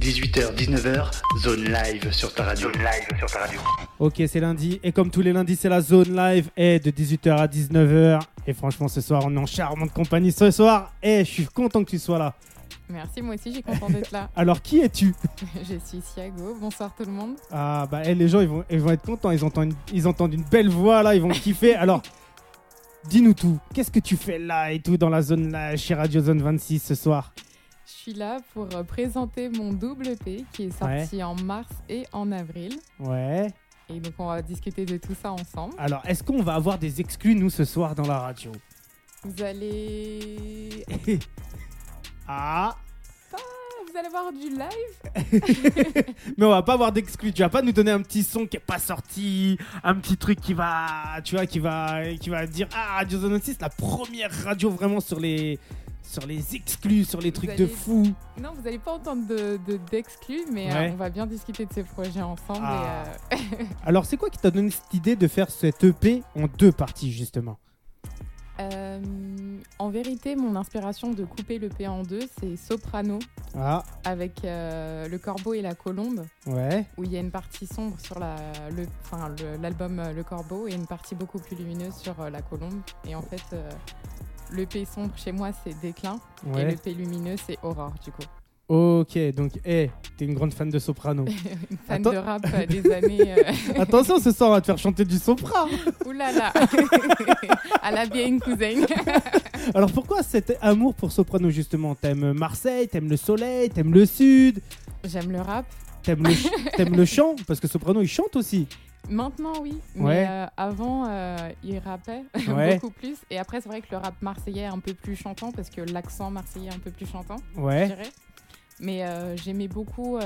18h, 19h, zone live sur ta radio. Zone live sur ta radio. Ok, c'est lundi. Et comme tous les lundis, c'est la zone live et de 18h à 19h. Et franchement, ce soir, on est en charmante compagnie ce soir. Et je suis content que tu sois là. Merci, moi aussi, j'ai content d'être là. Alors, qui es-tu? Je suis Siago. Bonsoir tout le monde. Ah, bah, eh, les gens, ils vont, ils vont être contents. Ils entendent, une, ils entendent une belle voix là, ils vont kiffer. Alors, dis-nous tout. Qu'est-ce que tu fais là et tout dans la zone là, chez Radio Zone 26 ce soir? Je suis là pour euh, présenter mon double P qui est sorti en mars et en avril. Ouais. Et donc, on va discuter de tout ça ensemble. Alors, est-ce qu'on va avoir des exclus, nous, ce soir dans la radio? Vous allez. Ah Vous allez voir du live Mais on va pas avoir d'exclus. Tu vas pas nous donner un petit son qui est pas sorti, un petit truc qui va, tu vois, qui va, qui va dire ah Radio Zone 6, la première radio vraiment sur les, sur les exclus, sur les Vous trucs de fou. Non, vous n'allez pas entendre de- de- d'exclus, mais euh, on va bien discuter de ces projets ensemble. Ah. Et, euh, Alors c'est quoi qui t'a donné cette idée de faire cette EP en deux parties justement? Euh, en vérité, mon inspiration de couper le P en deux, c'est Soprano Ah avec euh, le corbeau et la colombe. ouais. où il y a une partie sombre sur la- le- enfin, le- l'album Le Corbeau et une partie beaucoup plus lumineuse sur euh, La Colombe. Et en fait, le P sombre chez moi, c'est Déclin. Et le P lumineux, c'est Aurore, du coup. Ok, donc hey, t'es une grande fan de soprano. Une fan de rap euh, des années. euh, Attention, ce soir on va te faire chanter du sopra. Oulala À la bien cousin. Alors pourquoi cet amour pour soprano justement? T'aimes Marseille, t'aimes le soleil, t'aimes le sud, J'aime le rap. t'aimes le, ch- t'aimes le chant? Parce que soprano il chante aussi. Maintenant, oui. Mais Ouais. euh, avant, euh, il rappait Ouais. beaucoup plus. Et après, c'est vrai que le rap marseillais est un peu plus chantant parce que l'accent marseillais est un peu plus chantant. je dirais. Mais euh, j'aimais beaucoup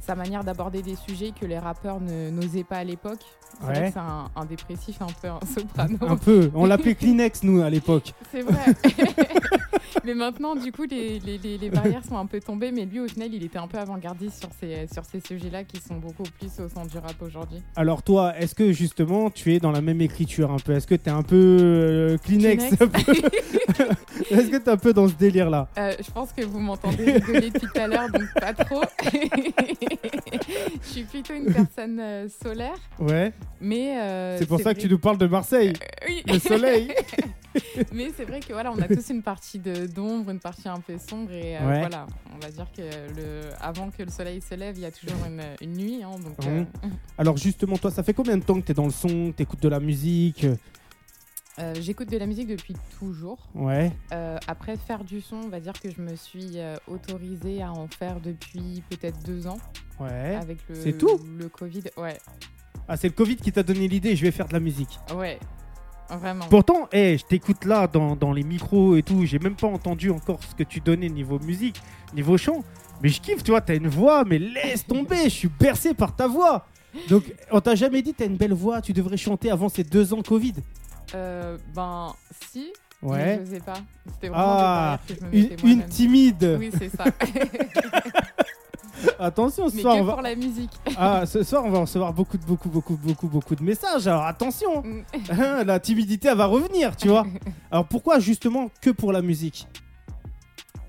sa manière d'aborder des sujets que les rappeurs ne- n'osaient pas à l'époque. C'est Ouais. un, un dépressif, un peu un soprano. Un peu. On l'appelait Kleenex nous à l'époque. C'est vrai. mais maintenant, du coup, les, les- les- les barrières sont un peu tombées. Mais lui, au final, il était un peu avant-gardiste sur ces, sur ces sujets-là qui sont beaucoup plus au centre du rap aujourd'hui. Alors toi, est-ce que justement tu es dans la même écriture un peu? Est-ce que t'es un peu euh, Kleenex, Est-ce que t'es un peu dans ce délire là Euh, je pense que vous m'entendez rigoler depuis tout à l'heure, donc pas trop. je suis plutôt une personne euh, solaire, Ouais. Mais... euh, c'est pour ça que tu nous parles de Marseille, Euh, oui. le soleil. Mais c'est vrai que voilà, on a tous une partie d'ombre, une partie un peu sombre et euh, Ouais. voilà, on va dire que le, avant que le soleil se lève, il y a toujours une, une nuit. hein, donc, euh, Alors justement, toi, ça fait combien de temps que t'es dans le son, t'écoutes de la musique? Euh, J'écoute de la musique depuis toujours. Ouais. Euh, après faire du son, on va dire que je me suis euh, autorisée à en faire depuis peut-être deux ans Ouais. avec le, C'est tout? le Covid. Ouais, Ah, c'est le Covid qui t'a donné l'idée, je vais faire de la musique. ouais, vraiment. Pourtant, hey, je t'écoute là dans, dans les micros et tout, j'ai même pas entendu encore ce que tu donnais niveau musique, niveau chant. Mais je kiffe, tu vois, t'as une voix, mais laisse tomber, je suis bercé par ta voix. Donc, on t'a jamais dit t'as une belle voix, tu devrais chanter avant ces deux ans Covid? Euh, ben, si, mais Ouais. je sais pas. C'était vraiment Ah, Une, timide. Oui, c'est ça. Attention, ce Mais soir, que on va... pour la musique. ah, ce soir, on va recevoir beaucoup, de- beaucoup, beaucoup, beaucoup, beaucoup de messages. Alors attention, Mm. Hein, la timidité, elle va revenir, tu vois. Alors pourquoi justement que pour la musique?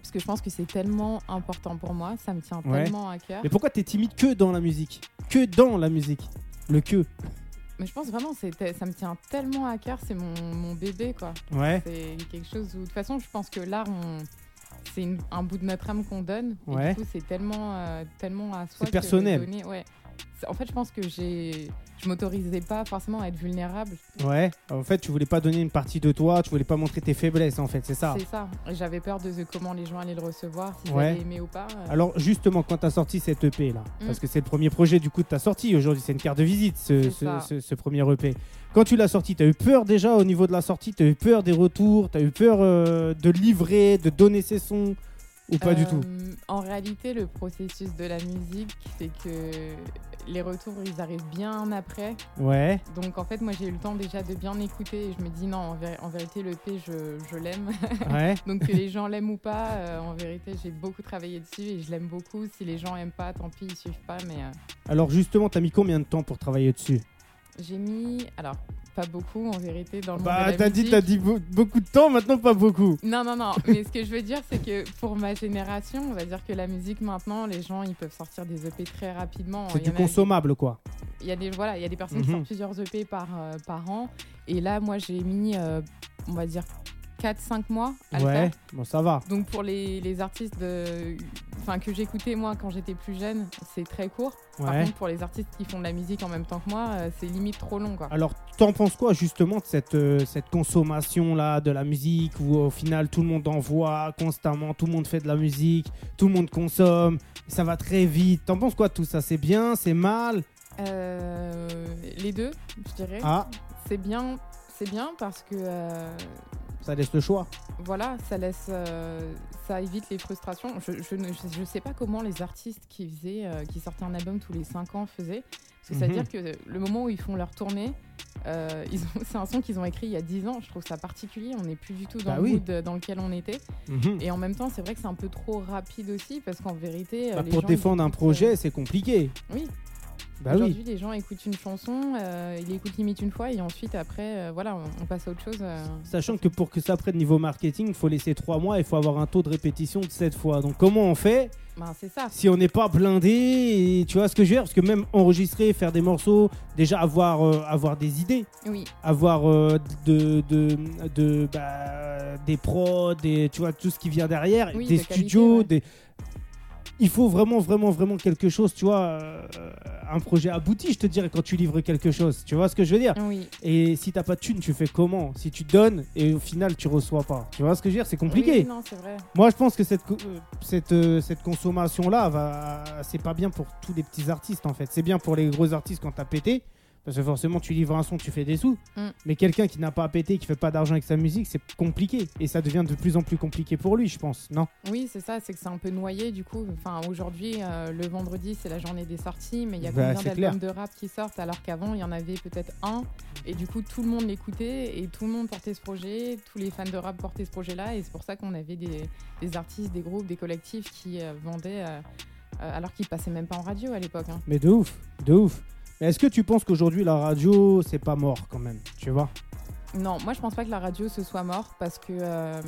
Parce que je pense que c'est tellement important pour moi, ça me tient Ouais. tellement à cœur. Mais pourquoi t'es timide que dans la musique? Que dans la musique? Le que? Mais je pense vraiment ça me tient tellement à cœur, c'est mon, mon bébé quoi. Ouais. C'est quelque chose où de toute façon je pense que l'art on- c'est un bout de notre âme qu'on donne. Et du coup c'est tellement, euh, tellement à soi. C'est personnel. de ouais. En fait je pense que j'ai, je m'autorisais pas forcément à être vulnérable. Ouais. En fait, tu voulais pas donner une partie de toi, tu voulais pas montrer tes faiblesses, en fait, c'est ça. C'est ça. J'avais peur de comment les gens allaient le recevoir, s'ils Ouais. allaient aimer ou pas. euh. Alors justement, quand t'as sorti cette EP là, Mm. parce que c'est le premier projet du coup que t'as sorti aujourd'hui, c'est une carte de visite ce, ce- ce premier EP. Quand tu l'as sorti, t'as eu peur déjà au niveau de la sortie, t'as eu peur des retours, t'as eu peur euh, de livrer, de donner ses sons? Ou pas du Euh, tout? En réalité, le processus de la musique, c'est que les retours, ils arrivent bien après. Ouais. Donc en fait, moi, j'ai eu le temps déjà de bien écouter et je me dis non, en, vé- en vérité, le P, je, je l'aime. Ouais. Donc que les gens l'aiment ou pas, euh, en vérité, j'ai beaucoup travaillé dessus et je l'aime beaucoup. Si les gens aiment pas, tant pis, ils suivent pas. Mais euh, Alors justement, t'as mis combien de temps pour travailler dessus? J'ai mis, alors, pas beaucoup en vérité dans le monde de Bah, la t'as dit, t'as dit beau- beaucoup de temps, maintenant pas beaucoup. Non, non, non. Mais ce que je veux dire, c'est que pour ma génération, on va dire que la musique maintenant, les gens, ils peuvent sortir des EP très rapidement. C'est y du consommable, quoi. Il y a des voilà, il y a des personnes qui Mhm. sortent plusieurs EP par euh, par an. Et là, moi, j'ai mis, euh, on va dire, 4-5 mois à le Ouais, faire. bon, ça va. Donc pour les, les artistes de... enfin, que j'écoutais moi quand j'étais plus jeune, c'est très court. Par contre, pour les artistes qui font de la musique en même temps que moi, euh, c'est limite trop long. Quoi. Alors, t'en penses quoi justement de cette, euh, cette consommation-là de la musique où au final tout le monde envoie constamment, tout le monde fait de la musique, tout le monde consomme, ça va très vite. T'en penses quoi de tout ça? C'est bien, c'est mal? Euh, les deux, je dirais. Ah, C'est bien, c'est bien parce que ça laisse le choix. voilà, ça laisse, euh, ça évite les frustrations. Je, je ne je, je sais pas comment les artistes qui faisaient, euh, qui sortaient un album tous les 5 ans faisaient. Que Mhm. c'est-à-dire que le moment où ils font leur tournée, euh, c'est un son qu'ils ont écrit il y a 10 ans. Je trouve ça particulier. On n'est plus du tout dans Bah le oui. mood dans lequel on était. Mhm. Et en même temps, c'est vrai que c'est un peu trop rapide aussi parce qu'en vérité, Bah, les pour gens, défendre un projet, c'est compliqué. oui. Bah oui. Aujourd'hui, les gens écoutent une chanson, euh, ils l'écoutent limite une fois et ensuite après, euh, voilà, on, on passe à autre chose. euh. Sachant que pour que ça prenne niveau marketing, il faut laisser 3 mois, il faut avoir un taux de répétition de 7 fois. Donc comment on fait Ben, c'est ça. si on n'est pas blindé et Tu vois ce que je veux dire? Parce que même enregistrer, faire des morceaux, déjà avoir, avoir des idées, Oui, avoir de, de, de, bah, des prods, des, tu vois, tout ce qui vient derrière, Oui, des de qualité, studios, ouais. des... Il faut vraiment, vraiment, vraiment quelque chose, tu vois, euh, un projet abouti, je te dirais, quand tu livres quelque chose. Tu vois ce que je veux dire? Oui. Et si t'as pas de thune, tu fais comment? Si tu donnes et au final tu reçois pas. Tu vois ce que je veux dire? C'est compliqué. Oui, non, c'est vrai. Moi, je pense que cette, euh, cette, euh, cette consommation-là, va, c'est pas bien pour tous les petits artistes en fait. C'est bien pour les gros artistes quand t'as pété. Parce que forcément, tu livres un son, tu fais des sous. Mm. Mais quelqu'un qui n'a pas pété, qui fait pas d'argent avec sa musique, c'est compliqué. Et ça devient de plus en plus compliqué pour lui, je pense. Non? Oui, c'est ça, c'est que c'est un peu noyé du coup. Enfin, aujourd'hui, euh, le vendredi, c'est la journée des sorties, mais il y a Bah, combien d'albums de rap qui sortent alors qu'avant, il y en avait peut-être un. Et du coup, tout le monde l'écoutait et tout le monde portait ce projet, tous les fans de rap portaient ce projet-là. Et c'est pour ça qu'on avait des, des artistes, des groupes, des collectifs qui euh, vendaient euh, alors qu'ils passaient même pas en radio à l'époque. hein. Mais de ouf, de ouf. Mais est-ce que tu penses qu'aujourd'hui, la radio, c'est pas mort quand même Tu vois? Non, moi je pense pas que la radio ce soit mort parce que euh,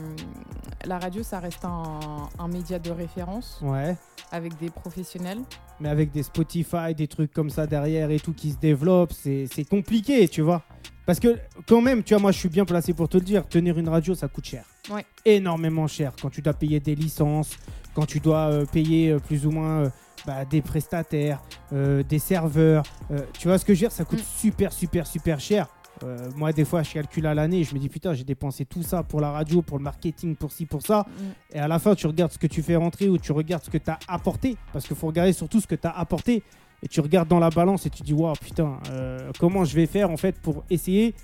la radio ça reste un, un média de référence Ouais. avec des professionnels. mais avec des Spotify, des trucs comme ça derrière et tout qui se développent, c'est c'est compliqué, tu vois? Parce que quand même, tu vois, moi je suis bien placé pour te le dire, tenir une radio, ça coûte cher. Ouais. Énormément cher. Quand tu dois payer des licences, quand tu dois euh, payer euh, plus ou moins bah, des prestataires, euh, des serveurs, euh, tu vois ce que je veux dire, ça coûte Mm. super, super, super cher. Euh, moi, des fois, je calcule à l'année, je me dis putain, j'ai dépensé tout ça pour la radio, pour le marketing, pour ci, pour ça. Mm. Et à la fin, tu regardes ce que tu fais rentrer ou tu regardes ce que tu as apporté. Parce qu'il faut regarder surtout ce que tu as apporté. Et tu regardes dans la balance et tu dis, waouh, putain, comment je vais faire en fait pour essayer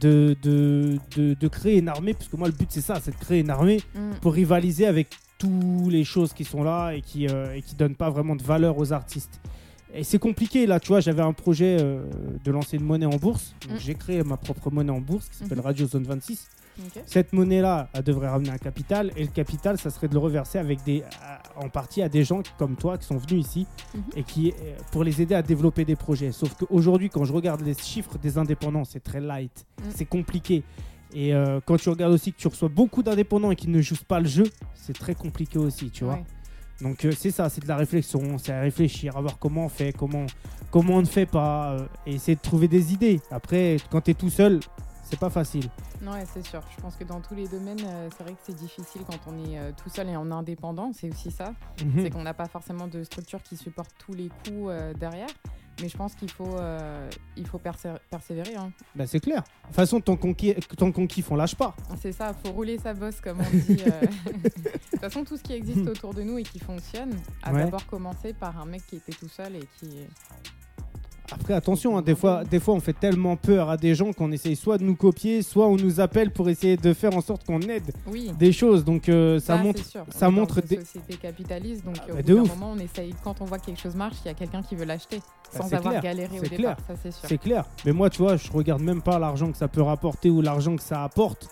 de, de, de, de créer une armée? Parce que moi, le but, c'est ça, c'est de créer une armée Mm. pour rivaliser avec toutes les choses qui sont là et qui ne qui donnent pas vraiment de valeur aux artistes. Et c'est compliqué là, tu vois, j'avais un projet euh, de lancer une monnaie en bourse. Donc Mm. j'ai créé ma propre monnaie en bourse qui s'appelle Mhm. Radio Zone 26. Ok. Cette monnaie-là, elle devrait ramener un capital et le capital, ça serait de le reverser avec des, en partie à des gens comme toi qui sont venus ici Mhm. et qui euh, pour les aider à développer des projets. Sauf qu'aujourd'hui, quand je regarde les chiffres des indépendants, c'est très light, Mm. c'est compliqué. Et euh, quand tu regardes aussi que tu reçois beaucoup d'indépendants et qui ne jouent pas le jeu, c'est très compliqué aussi, tu vois. Ouais. Donc euh, c'est ça, c'est de la réflexion, c'est à réfléchir, à voir comment on fait, comment, comment on ne fait pas, euh, et essayer de trouver des idées. Après, quand tu es tout seul, c'est pas facile. Non, ouais, c'est sûr. Je pense que dans tous les domaines, euh, c'est vrai que c'est difficile quand on est euh, tout seul et en indépendant. C'est aussi ça. Mhm. C'est qu'on n'a pas forcément de structure qui supporte tous les coûts euh, derrière. Mais je pense qu'il faut, euh, il faut persévérer. persévérer hein. Bah, c'est clair. De toute façon, tant qu'on kiffe, on lâche pas. C'est ça, faut rouler sa bosse, comme on dit. euh. de toute façon, tout ce qui existe autour de nous et qui fonctionne a Ouais. d'abord commencé par un mec qui était tout seul et qui. Après, attention, hein, des, fois, des fois, on fait tellement peur à des gens qu'on essaye soit de nous copier, soit on nous appelle pour essayer de faire en sorte qu'on aide Oui. des choses. Donc, euh, ça, montre. sûr. ça On montre une des- société capitaliste, donc Ah, euh, au bah, bout de d'un ouf. moment, on essaye. Quand on voit que quelque chose marche, il y a quelqu'un qui veut l'acheter Bah, sans c'est avoir clair, galéré au départ. Ça, c'est sûr. C'est clair. Mais moi, tu vois, je regarde même pas l'argent que ça peut rapporter ou l'argent que ça apporte.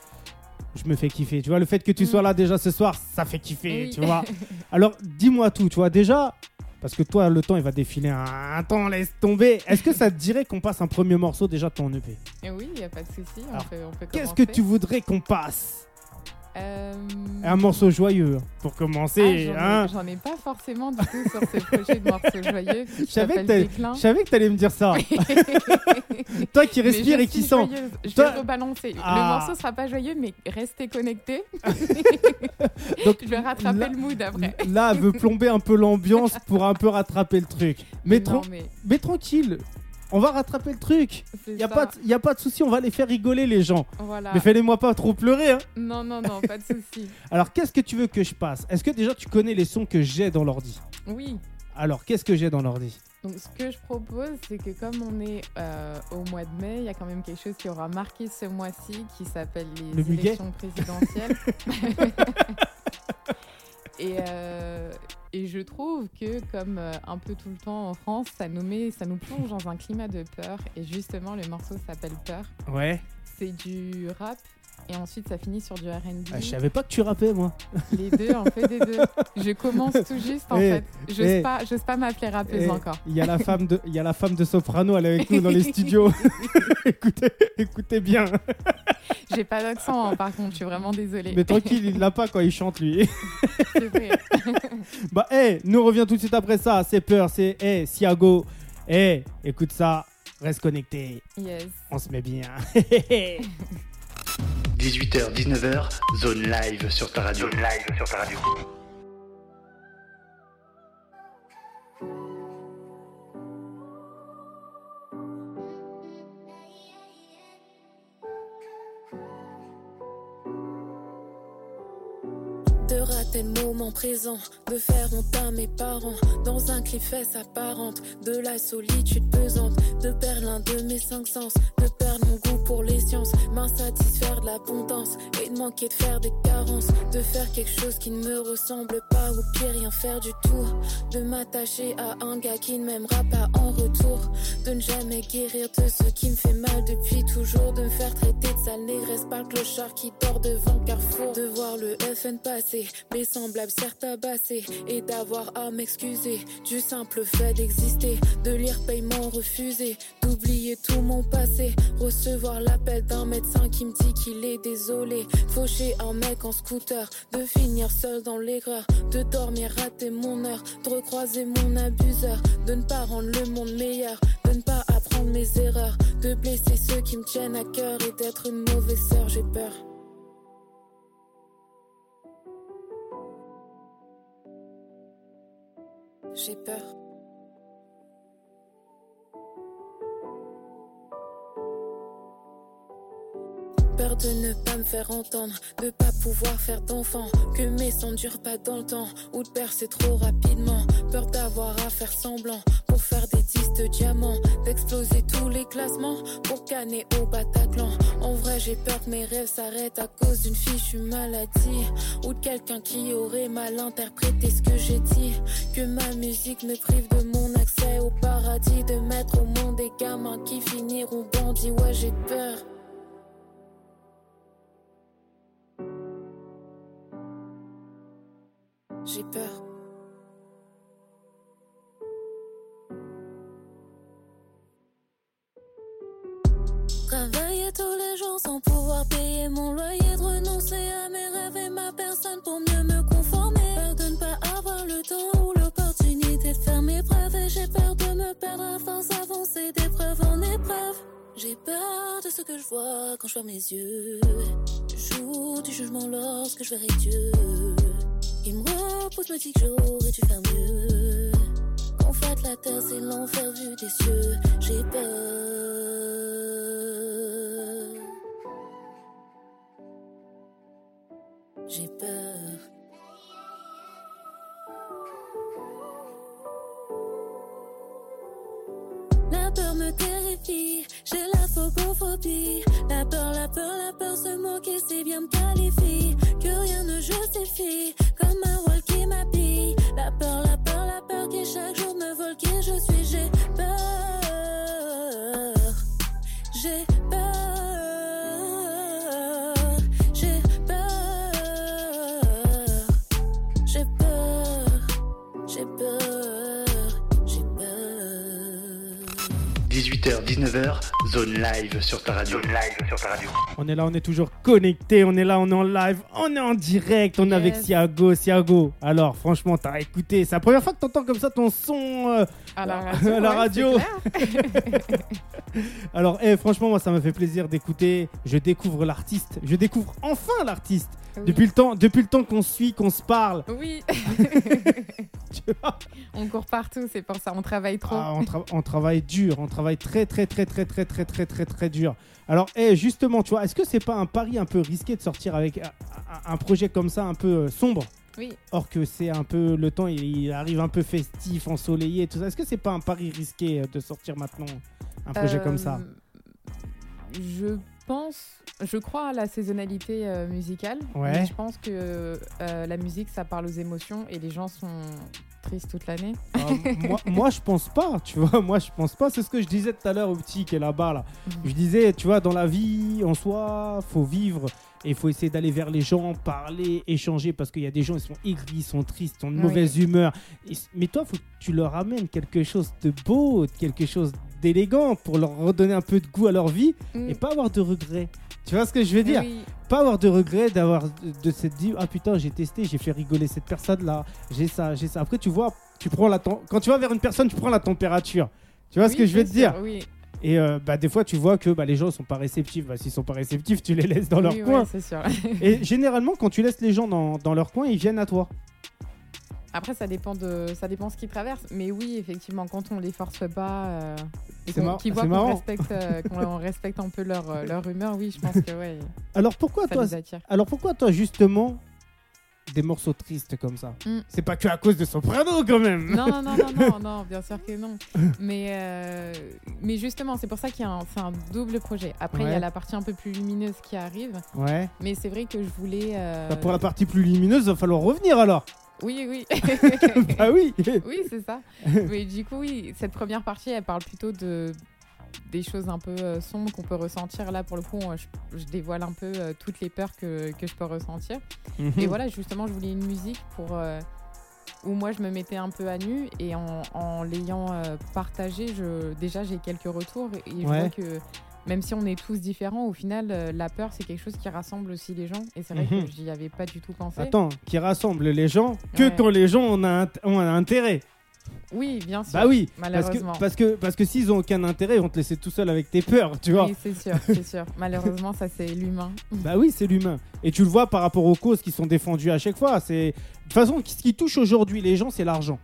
Je me fais kiffer. Tu vois, le fait que tu Mm. sois là déjà ce soir, ça fait kiffer, Oui. tu vois. Alors, dis-moi tout, tu vois. Déjà, parce que toi, le temps, il va défiler un, un temps, laisse tomber. Est-ce que ça te dirait qu'on passe un premier morceau déjà de ton EP Et oui, il n'y a pas de souci. On peut, on peut Qu'est-ce que tu voudrais qu'on passe? Euh, Un morceau joyeux, pour ah, commencer. J'en ai- hein. j'en ai, pas forcément du tout sur ce projet de morceaux joyeux. Je savais que t'allais- me dire ça. Toi qui je et qui sent. Je Toi- vais rebalancer. Ah. Le morceau sera pas joyeux, mais restez connectés. Donc, je vais rattraper là- le mood après. Là, elle veut plomber un peu l'ambiance pour un peu rattraper le truc. Mais, non, tran- mais mais tranquille, on va rattraper le truc. c'est Y a pas, de- y a pas de souci, on va les faire rigoler les gens. Voilà. Mais fallait-moi pas trop pleurer. Hein. Non, non, non, pas de souci. Alors, qu'est-ce que tu veux que je passe? Est-ce que déjà tu connais les sons que j'ai dans l'ordi? Oui. Alors, qu'est-ce que j'ai dans l'ordi? Donc, ce que je propose, c'est que comme on est euh, au mois de mai, il y a quand même quelque chose qui aura marqué ce mois-ci qui s'appelle les Le élections présidentielles. et, euh, et je trouve que, comme euh, un peu tout le temps en France, ça nous, met, ça nous plonge dans un climat de peur. Et justement, le morceau s'appelle Peur. Ouais. C'est du rap. Et ensuite, ça finit sur du RB. Ah, je savais pas que tu rappais, moi. Les deux, on fait des deux. Je commence tout juste, en Eh, fait. J'ose eh, pas, pas m'appeler rappeuse Eh, encore. Il y a la femme de, y a la femme de soprano, elle est avec nous dans les studios. écoutez, écoutez bien. J'ai pas d'accent, hein, par contre, je suis vraiment désolée. Mais tranquille, il l'a pas quand il chante lui. C'est vrai. bah, eh, nous revient tout de suite après ça. C'est peur, c'est eh, Siago. Eh, écoute ça, reste connecté. Yes. On se met bien. 18h, 19h, zone live sur ta radio. Zone live sur ta radio. De rater le moment présent, de faire honte à mes parents. Dans un clip fait apparente, de la solitude pesante, de perdre l'un de mes cinq sens, de perdre mon goût pour les sciences, m'insatisfaire de l'abondance et de manquer de faire des carences, de faire quelque chose qui ne me ressemble pas ou pire rien faire du tout, de m'attacher à un gars qui ne m'aimera pas en retour, de ne jamais guérir de ce qui me fait mal depuis toujours, de me faire traiter de sale négresse par le clochard qui dort devant carrefour, de voir le FN passer, mes semblables certes tabassés, et d'avoir à m'excuser du simple fait d'exister, de lire paiement refusé, d'oublier tout mon passé, recevoir l'appel d'un médecin qui me dit qu'il est désolé, faucher un mec en scooter, de finir seul dans l'erreur, de dormir rater mon heure, de recroiser mon abuseur, de ne pas rendre le monde meilleur, de ne pas apprendre mes erreurs, de blesser ceux qui me tiennent à cœur et d'être une mauvaise sœur, j'ai peur. J'ai peur. Peur de ne pas me faire entendre, de pas pouvoir faire d'enfant, que mes sons durent pas dans le temps, ou de percer trop rapidement. Peur d'avoir à faire semblant, pour faire des disques de diamants, d'exploser tous les classements, pour canner au Bataclan. En vrai, j'ai peur que mes rêves s'arrêtent à cause d'une fichue maladie, ou de quelqu'un qui aurait mal interprété ce que j'ai dit. Que ma musique me prive de mon accès au paradis, de mettre au monde des gamins qui finiront bandits. Ouais, j'ai peur. J'ai peur. Travailler tous les jours sans pouvoir payer mon loyer, de renoncer à mes rêves et ma personne pour mieux me conformer. Peur de ne pas avoir le temps ou l'opportunité de faire mes preuves et j'ai peur de me perdre à force d'avancer d'épreuve en épreuve. J'ai peur de ce que je vois quand je ferme les yeux. Du jour du jugement lorsque je verrai Dieu. Repousse, me dit que j'aurais dû faire mieux. Qu'en fait la terre c'est l'enfer vu des cieux. J'ai peur. J'ai peur. La peur me terrifie, j'ai la phobophobie. La peur, la peur, la peur, se moquer, c'est bien me qualifie. Que rien ne justifie, comme un chaque jour me vole qui je suis? 19h, zone live sur ta radio. Zone live sur ta radio. On est là, on est toujours connecté, on est là, on est en live, on est en direct, on est avec. Siago, Siago. Alors, franchement, t'as écouté, c'est la première fois que t'entends comme ça ton son. euh, À la radio. À la. Alors, eh, franchement, moi, ça m'a fait plaisir d'écouter. Je découvre l'artiste, je découvre enfin l'artiste. Oui. Depuis le temps, depuis le temps qu'on suit, qu'on se parle. Oui, tu vois. on court partout, c'est pour ça, on travaille trop. Ah, on, tra- on travaille dur, on travaille très très très très très très très très très dur. Alors, eh, justement, tu vois, est-ce que c'est pas un pari un peu risqué de sortir avec un, projet comme ça, un peu euh, sombre? Oui, Or que c'est un peu le temps, il, arrive un peu festif, ensoleillé, tout ça. Est-ce que c'est pas un pari risqué euh, de sortir maintenant un projet comme ça? Euh, Je pense, je crois à la saisonnalité euh, musicale. Ouais. mais je pense que euh, la musique, ça parle aux émotions et les gens sont tristes toute l'année. Euh, moi, moi, je pense pas, tu vois. Moi, je pense pas. C'est ce que je disais tout à l'heure au petit qui est là-bas, là. Mhm. Je disais, tu vois, dans la vie, en soi, faut vivre et il faut essayer d'aller vers les gens, parler, échanger parce qu'il y a des gens, ils sont aigris, ils sont tristes, ils sont de Oui. mauvaise humeur. Mais toi, faut que tu leur amènes quelque chose de beau, quelque chose d'élégant pour leur redonner un peu de goût à leur vie et pas avoir de regrets. Tu vois ce que je veux dire? Oui, Pas avoir de regrets d'avoir de, s'être dit ah putain j'ai testé, j'ai fait rigoler cette personne là, j'ai ça, j'ai ça. Après tu vois, tu prends la quand tu vas vers une personne, tu prends la température. Tu vois ce que je veux te dire? Oui, Et euh, bah, des fois, tu vois que bah, les gens sont pas réceptifs. Bah, S'ils sont pas réceptifs, tu les laisses dans leur Oui, coin. ouais, sûr. Et généralement, quand tu laisses les gens dans, dans leur coin, ils viennent à toi. Après, ça dépend de, ça dépend ce qu'ils traversent. Mais oui, effectivement, quand on les force pas euh, et qu'on- qu'ils voient qu'on respecte, euh, qu'on respecte un peu leur, euh, leur humeur, oui, je pense que ouais, Alors pourquoi ça toi. Alors pourquoi toi justement des morceaux tristes comme ça? Mm. C'est pas que à cause de Soprano quand même. Non, non, non, non, non, non, bien sûr que non. Mais, euh, mais justement, c'est pour ça qu'il y a un, c'est un double projet. Après, il y a la partie un peu plus lumineuse qui arrive. Ouais. Mais c'est vrai que je voulais. Bah, pour la partie plus lumineuse, va falloir revenir alors. Oui, oui. ah oui. oui, c'est ça. Mais du coup, oui, cette première partie, elle parle plutôt de des choses un peu euh, sombres qu'on peut ressentir. Là, pour le coup, je, je dévoile un peu euh, toutes les peurs que, que je peux ressentir. Mhm. Et voilà, justement, je voulais une musique pour euh, où moi je me mettais un peu à nu et en, en l'ayant euh, partagé, je, déjà j'ai quelques retours et je Ouais. vois que même si on est tous différents, au final, euh, la peur c'est quelque chose qui rassemble aussi les gens et c'est vrai Mhm. que j'y avais pas du tout pensé. Attends, qui rassemble les gens que Ouais. quand les gens ont un, ont un intérêt. Oui, bien sûr. Bah oui. Parce que, malheureusement. parce que, parce que s'ils ont aucun intérêt, ils vont te laisser tout seul avec tes peurs, tu vois. Oui, c'est sûr, c'est sûr. Malheureusement, ça c'est l'humain. Bah oui, c'est l'humain. Et tu le vois par rapport aux causes qui sont défendues à chaque fois. C'est de toute façon ce qui touche aujourd'hui les gens, c'est l'argent.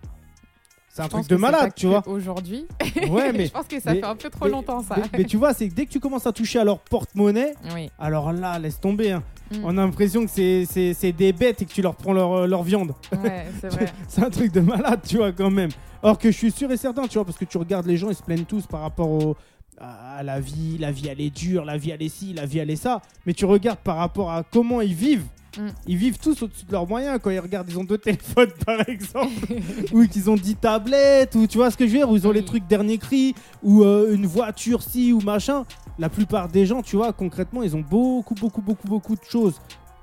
C'est un truc de malade, tu vois. Aujourd'hui, Ouais, mais je pense que ça mais- fait un peu trop mais- longtemps ça. mais, mais tu vois, c'est que dès que tu commences à toucher à leur porte-monnaie, Oui. alors là, laisse tomber. hein. Mm. On a l'impression que c'est- des bêtes et que tu leur prends leur, leur viande. Ouais, c'est vrai. C'est un truc de malade, tu vois, quand même. Or que je suis sûr et certain, tu vois, parce que tu regardes les gens, ils se plaignent tous par rapport au, à la vie, la vie elle est dure, la vie elle est ci, la vie elle est ça. Mais tu regardes par rapport à comment ils vivent. Mm. Ils vivent tous au-dessus de leurs moyens. Quand ils regardent, ils ont deux téléphones par exemple, ou qu'ils ont 10 tablettes, ou tu vois ce que je veux dire, ou ils ont les Oui. trucs dernier cri, ou euh, une voiture ci ou machin. La plupart des gens, tu vois, concrètement, ils ont beaucoup, beaucoup, beaucoup, beaucoup de choses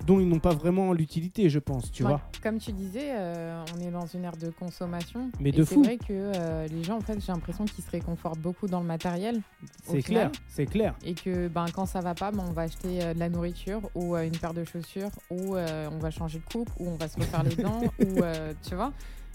dont ils n'ont pas vraiment l'utilité, je pense, tu Ouais, vois. Comme tu disais, euh, on est dans une ère de consommation. Mais de c'est fou. vrai que euh, les gens, en fait, j'ai l'impression qu'ils se réconfortent beaucoup dans le matériel. C'est clair, c'est clair. Et que ben, quand ça va pas, ben, on va acheter euh, de la nourriture ou une paire de chaussures ou on va changer de coupe ou on va se refaire les dents ou tu vois.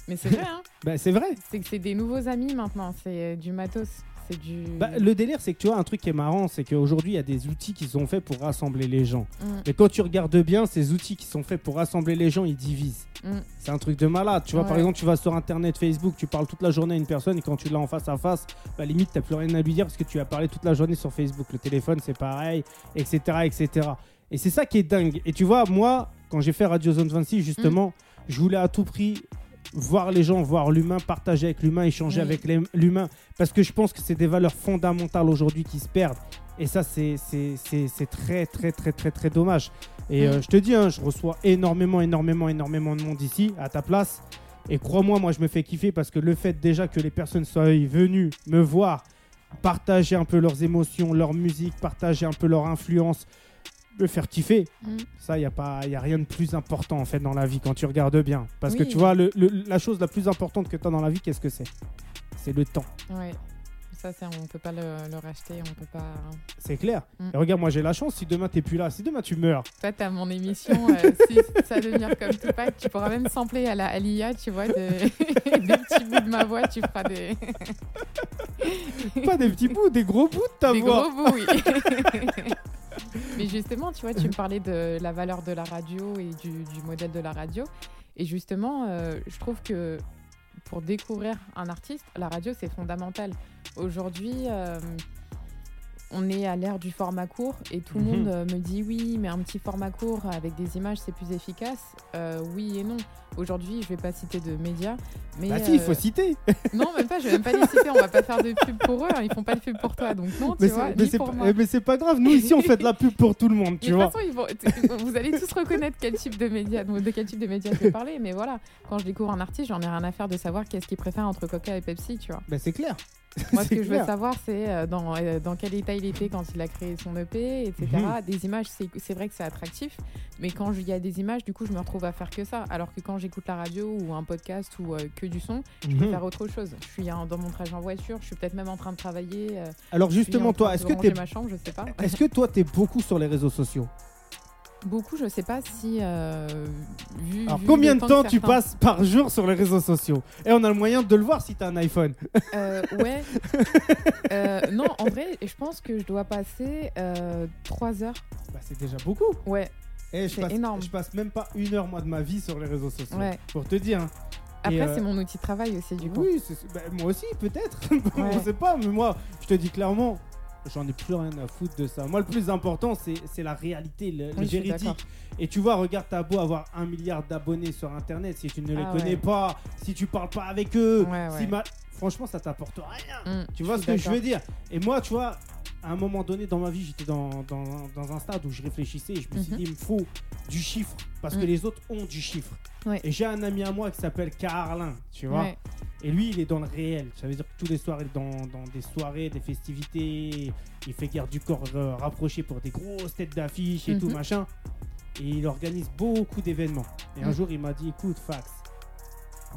Mais c'est vrai, hein, Bah, c'est vrai. c'est que c'est des nouveaux amis maintenant, c'est du matos, c'est du. Bah, le délire, c'est que tu vois, un truc qui est marrant, c'est qu'aujourd'hui, il y a des outils qui sont faits pour rassembler les gens. Mm, Mais quand tu regardes bien, ces outils qui sont faits pour rassembler les gens, ils divisent. mm. C'est un truc de malade. Tu vois, par exemple, tu vas sur Internet, Facebook, tu parles toute la journée à une personne et quand tu l'as en face à face, bah, limite, t'as plus rien à lui dire parce que tu as parlé toute la journée sur Facebook. Le téléphone, c'est pareil, etc., etc. Et c'est ça qui est dingue. Et tu vois, moi, quand j'ai fait Radio Zone 26, justement, je voulais à tout prix voir les gens, voir l'humain, partager avec l'humain, échanger Oui. avec l'humain. Parce que je pense que c'est des valeurs fondamentales aujourd'hui qui se perdent. Et ça, c'est très, très, très, très, très dommage. Et euh, je te dis, hein, je reçois énormément, énormément, énormément de monde ici, à ta place. Et crois-moi, moi, je me fais kiffer parce que le fait déjà que les personnes soient venues me voir, partager un peu leurs émotions, leur musique, partager un peu leur influence, me faire kiffer, Mm. ça, il n'y a, pas- y a rien de plus important en fait dans la vie quand tu regardes bien. Parce que tu vois, le- le- la chose la plus importante que tu as dans la vie, qu'est-ce que c'est? C'est le temps. Ouais. ça, c'est, on peut pas le, le racheter, on peut pas. C'est clair. Mm. Et regarde, moi j'ai la chance, si demain t'es plus là, si demain tu meurs, Toi, t'as mon émission, euh, si ça devenir comme Tupac, tu pourras même sampler à la tu vois, de- des petits bouts de ma voix, tu feras des, pas des petits bouts, des gros bouts de ta des voix. gros bouts, oui. Mais justement, tu vois, tu me parlais de la valeur de la radio et du, modèle de la radio. Et justement, euh, je trouve que pour découvrir un artiste, la radio, c'est fondamental. Aujourd'hui, euh, on est à l'ère du format court et tout le Mhm. monde euh, me dit oui, mais un petit format court avec des images, c'est plus efficace. Euh, oui et non. Aujourd'hui, je vais pas citer de médias, mais Bah si, il euh, faut citer. non, même pas. Je vais même pas les citer. On va pas faire de pub pour eux. hein, Ils font pas de pub pour toi, donc non, tu Mais vois, c'est pas, moi. eh, mais c'est pas grave, nous ici on fait de la pub pour tout le monde, Mais tu de vois. toute façon, ils vont- vous allez tous reconnaître quel type de médias, de quel type de médias je vais parler. Mais voilà, quand je découvre un artiste, j'en ai rien à faire de savoir qu'est-ce qu'il préfère entre Coca et Pepsi, tu vois. Bah c'est clair. Moi, ce que je veux savoir, c'est euh, dans, euh, dans quel état il était quand il a créé son EP, etc. Mhm. Des images, c'est vrai que c'est attractif, mais quand il y a des images, du coup, je me retrouve à faire que ça. Alors que quand j'écoute la radio ou un podcast ou euh, que du son, je peux Mhm. faire autre chose. Je suis dans mon trajet en voiture, je suis peut-être même en train de travailler. euh, Alors justement en toi, est-ce que t'es ma chambre, je sais pas. est-ce que toi t'es beaucoup sur les réseaux sociaux? Beaucoup, je sais pas si. euh, vu, Alors vu combien de temps tu passes par jour sur les réseaux sociaux Et on a le moyen de le voir si t'as un iPhone. Euh, Ouais. Euh, non, en vrai, je pense que je dois passer 3 heures. Bah c'est déjà beaucoup. Ouais, Et je C'est passe, énorme. je passe même pas une heure moi de ma vie sur les réseaux sociaux. ouais. Pour te dire. hein. Après, euh, c'est mon outil de travail aussi, du coup. Oui, bah, moi aussi peut-être. on Ouais. sait pas, mais moi je te dis clairement, j'en ai plus rien à foutre de ça. Moi le plus important c'est la réalité, le, Oui, véridique. Et tu vois, regarde, t'as beau avoir un milliard d'abonnés sur internet, si tu ne les Ah connais ouais. pas, si tu parles pas avec eux, Ouais, si ouais. ma- franchement ça t'apporte rien. Mm, Tu vois ce que je veux dire? Et moi, tu vois, à un moment donné dans ma vie, j'étais dans, dans, dans un stade où je réfléchissais et je me suis Mhm. dit, il me faut du chiffre parce que Mm. les autres ont du chiffre. Ouais. Et j'ai un ami à moi qui s'appelle Carlin, tu vois. Ouais. Et lui, il est dans le réel. Ça veut dire que tous les soirs, il est dans, dans des soirées, des festivités. Il fait garde du corps euh, rapproché pour des grosses têtes d'affiches et tout, Mhm. machin. Et il organise beaucoup d'événements. Et un Mm. jour, il m'a dit écoute, Fax,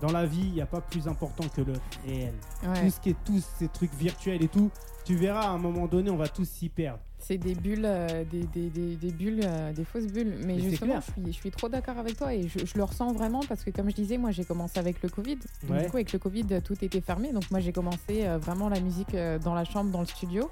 dans la vie, il n'y a pas plus important que le réel. Ouais. Tout ce qui est tous ces trucs virtuels et tout, tu verras à un moment donné, on va tous s'y perdre. C'est des bulles, euh, des, des, des, des bulles, euh, des fausses bulles. Mais, justement, je suis, je suis trop d'accord avec toi et je, je le ressens vraiment parce que, comme je disais, moi j'ai commencé avec le Covid. Donc, Ouais. Du coup, avec le Covid, tout était fermé. Donc, moi j'ai commencé euh, vraiment la musique dans la chambre, dans le studio.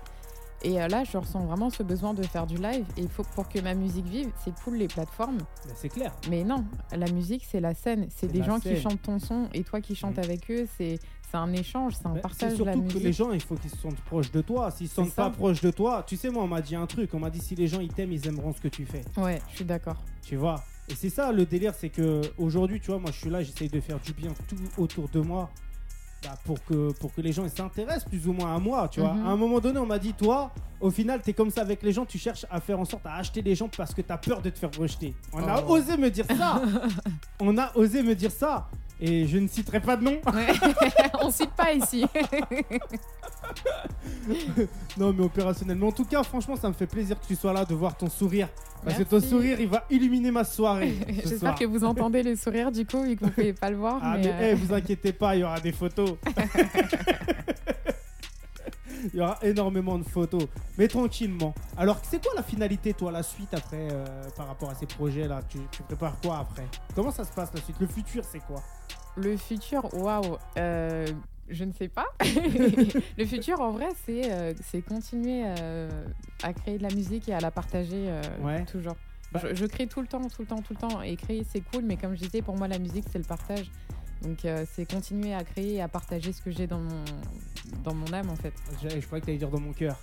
Et là, je ressens vraiment ce besoin de faire du live. Et il faut pour que ma musique vive, c'est cool les plateformes. Ben, c'est clair. Mais non, la musique, c'est la scène. C'est des gens scène. qui chantent ton son et toi qui chantes Mhm. avec eux. C'est c'est un échange, c'est un Ben, partage c'est de la surtout que musique. les gens, il faut qu'ils se sentent proches de toi. S'ils se sentent pas proches de toi, tu sais, moi, on m'a dit un truc. On m'a dit si les gens ils t'aiment, ils aimeront ce que tu fais. Ouais, je suis d'accord. Tu vois? Et c'est ça le délire, c'est que aujourd'hui, tu vois, moi je suis là, j'essaye de faire du bien tout autour de moi. bah, pour, que, pour que les gens ils s'intéressent plus ou moins à moi, tu vois. Mhm. À un moment donné, on m'a dit, toi, au final, t'es comme ça avec les gens, tu cherches à faire en sorte à acheter les gens parce que t'as peur de te faire rejeter. On a Oh. osé me dire ça On a osé me dire ça Et je ne citerai pas de nom. On cite pas ici. Non, mais opérationnellement. En tout cas, franchement, ça me fait plaisir que tu sois là, de voir ton sourire. Parce que ton sourire, il va illuminer ma soirée. J'espère soir. que vous entendez le sourire du coup, vu que vous pouvez pas le voir. Ah, mais, mais euh, eh, vous inquiétez pas, il y aura des photos. Il y aura énormément de photos. Mais tranquillement. Alors, c'est quoi la finalité, toi, la suite après, euh, par rapport à ces projets-là? Tu, tu prépares quoi après? Comment ça se passe la suite? Le futur, c'est quoi? Le futur, waouh, euh, je ne sais pas. le futur, en vrai, c'est euh, c'est continuer euh, à créer de la musique et à la partager euh, Ouais. toujours. Bah- Je, je crée tout le temps, tout le temps, tout le temps. Et créer, c'est cool, mais comme je disais, pour moi, la musique, c'est le partage. Donc, c'est continuer à créer et à partager ce que j'ai dans mon, dans mon âme, en fait. je, je croyais que t'allais dire dans mon cœur.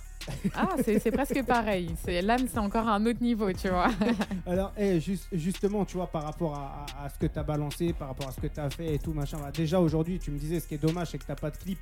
Ah, c'est presque pareil. L'âme, c'est encore un autre niveau, tu vois. Alors, eh, juste- justement, tu vois, par rapport à, à- à ce que tu as balancé, par rapport à ce que tu as fait et tout, machin, bah, déjà aujourd'hui, tu me disais, ce qui est dommage, c'est que tu pas de clip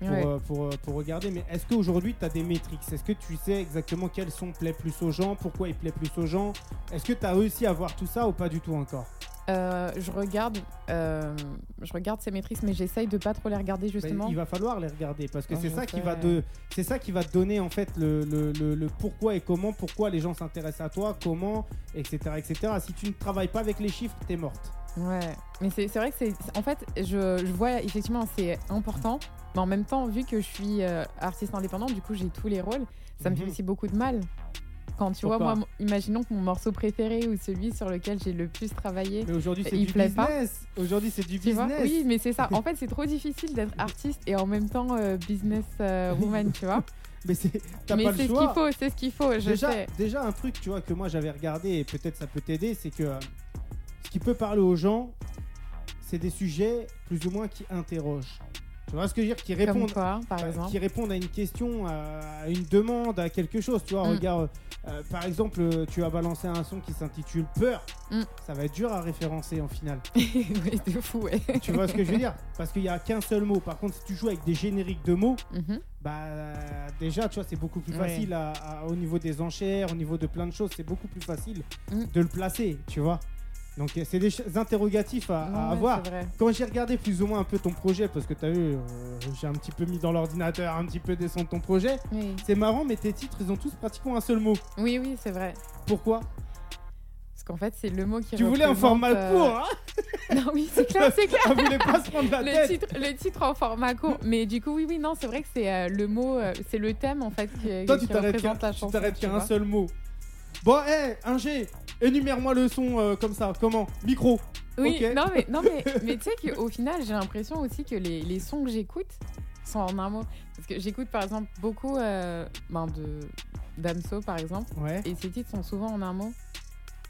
pour, Ouais. euh, pour, euh, pour regarder. Mais est-ce qu'aujourd'hui, tu as des métriques? Est-ce que tu sais exactement quels son plaît plus aux gens Pourquoi il plaît plus aux gens? Est-ce que tu as réussi à voir tout ça ou pas du tout encore? Euh, je regarde, euh, je regarde ces maîtrises, mais j'essaye de pas trop les regarder Bah, justement. Il va falloir les regarder parce que c'est ça qui va de, c'est ça qui va te donner en fait le, le, le- le pourquoi et comment, pourquoi les gens s'intéressent à toi, comment, etc., etc. Si tu ne travailles pas avec les chiffres, t'es morte. Ouais, mais c'est vrai que c'est. En fait, je, je vois effectivement, c'est important. Mais en même temps, vu que je suis euh, artiste indépendante, du coup, j'ai tous les rôles, ça me fait Mhm. aussi beaucoup de mal. Quand tu vois, moi, imaginons que mon morceau préféré ou celui sur lequel j'ai le plus travaillé. Mais aujourd'hui, c'est Il du plaît pas. business. Aujourd'hui, c'est du Tu business. Oui, mais c'est ça. En fait, c'est trop difficile d'être artiste et en même temps euh, business euh, woman, tu vois? Mais c'est t'as Mais pas le c'est ce choix. qu'il faut, c'est ce qu'il faut, je déjà, sais. déjà, un truc, tu vois, que moi j'avais regardé et peut-être ça peut t'aider, c'est que euh, ce qui peut parler aux gens, c'est des sujets plus ou moins qui interrogent. Tu vois ce que je veux dire Qui répondent, quoi, par euh, exemple qui répondent à une question, à une demande, à quelque chose. Tu vois, Mm. regarde, euh, par exemple, euh, tu as balancé un son qui s'intitule Peur. Mm. Ça va être dur à référencer en finale. Oui, de fou, ouais. tu vois ce que je veux dire? Parce qu'il n'y a qu'un seul mot. Par contre, si tu joues avec des génériques de mots, Mhm. bah euh, déjà, tu vois, c'est beaucoup plus Ouais. facile à- à- au niveau des enchères, au niveau de plein de choses, c'est beaucoup plus facile Mm. de le placer, tu vois. Donc c'est des interrogatifs à, avoir. Quand j'ai regardé plus ou moins un peu ton projet, parce que tu as vu, euh, j'ai un petit peu mis dans l'ordinateur un petit peu des sons de ton projet, Oui, c'est marrant, mais tes titres, ils ont tous pratiquement un seul mot. oui, oui, c'est vrai. Pourquoi? Parce qu'en fait, c'est le mot qui Tu voulais un format euh, court, hein? Non, oui, c'est clair, c'est clair. Voulait pas se prendre la Le tête. titre, le titre en format court. Mais du coup, oui, oui, non, c'est vrai que c'est euh, le mot, c'est le thème en fait qui, Toi, qui tu t'arrêtes représente la tu chanson. t'arrêtes tu qu'à un seul mot. Bon, hé, un G, énumère-moi le son euh, comme ça. Comment? Micro. Oui, non, mais, non, mais, mais tu sais qu'au final, j'ai l'impression aussi que les, les sons que j'écoute sont en un mot. Parce que j'écoute par exemple beaucoup euh, ben, de Damso par exemple, Ouais. et ces titres sont souvent en un mot.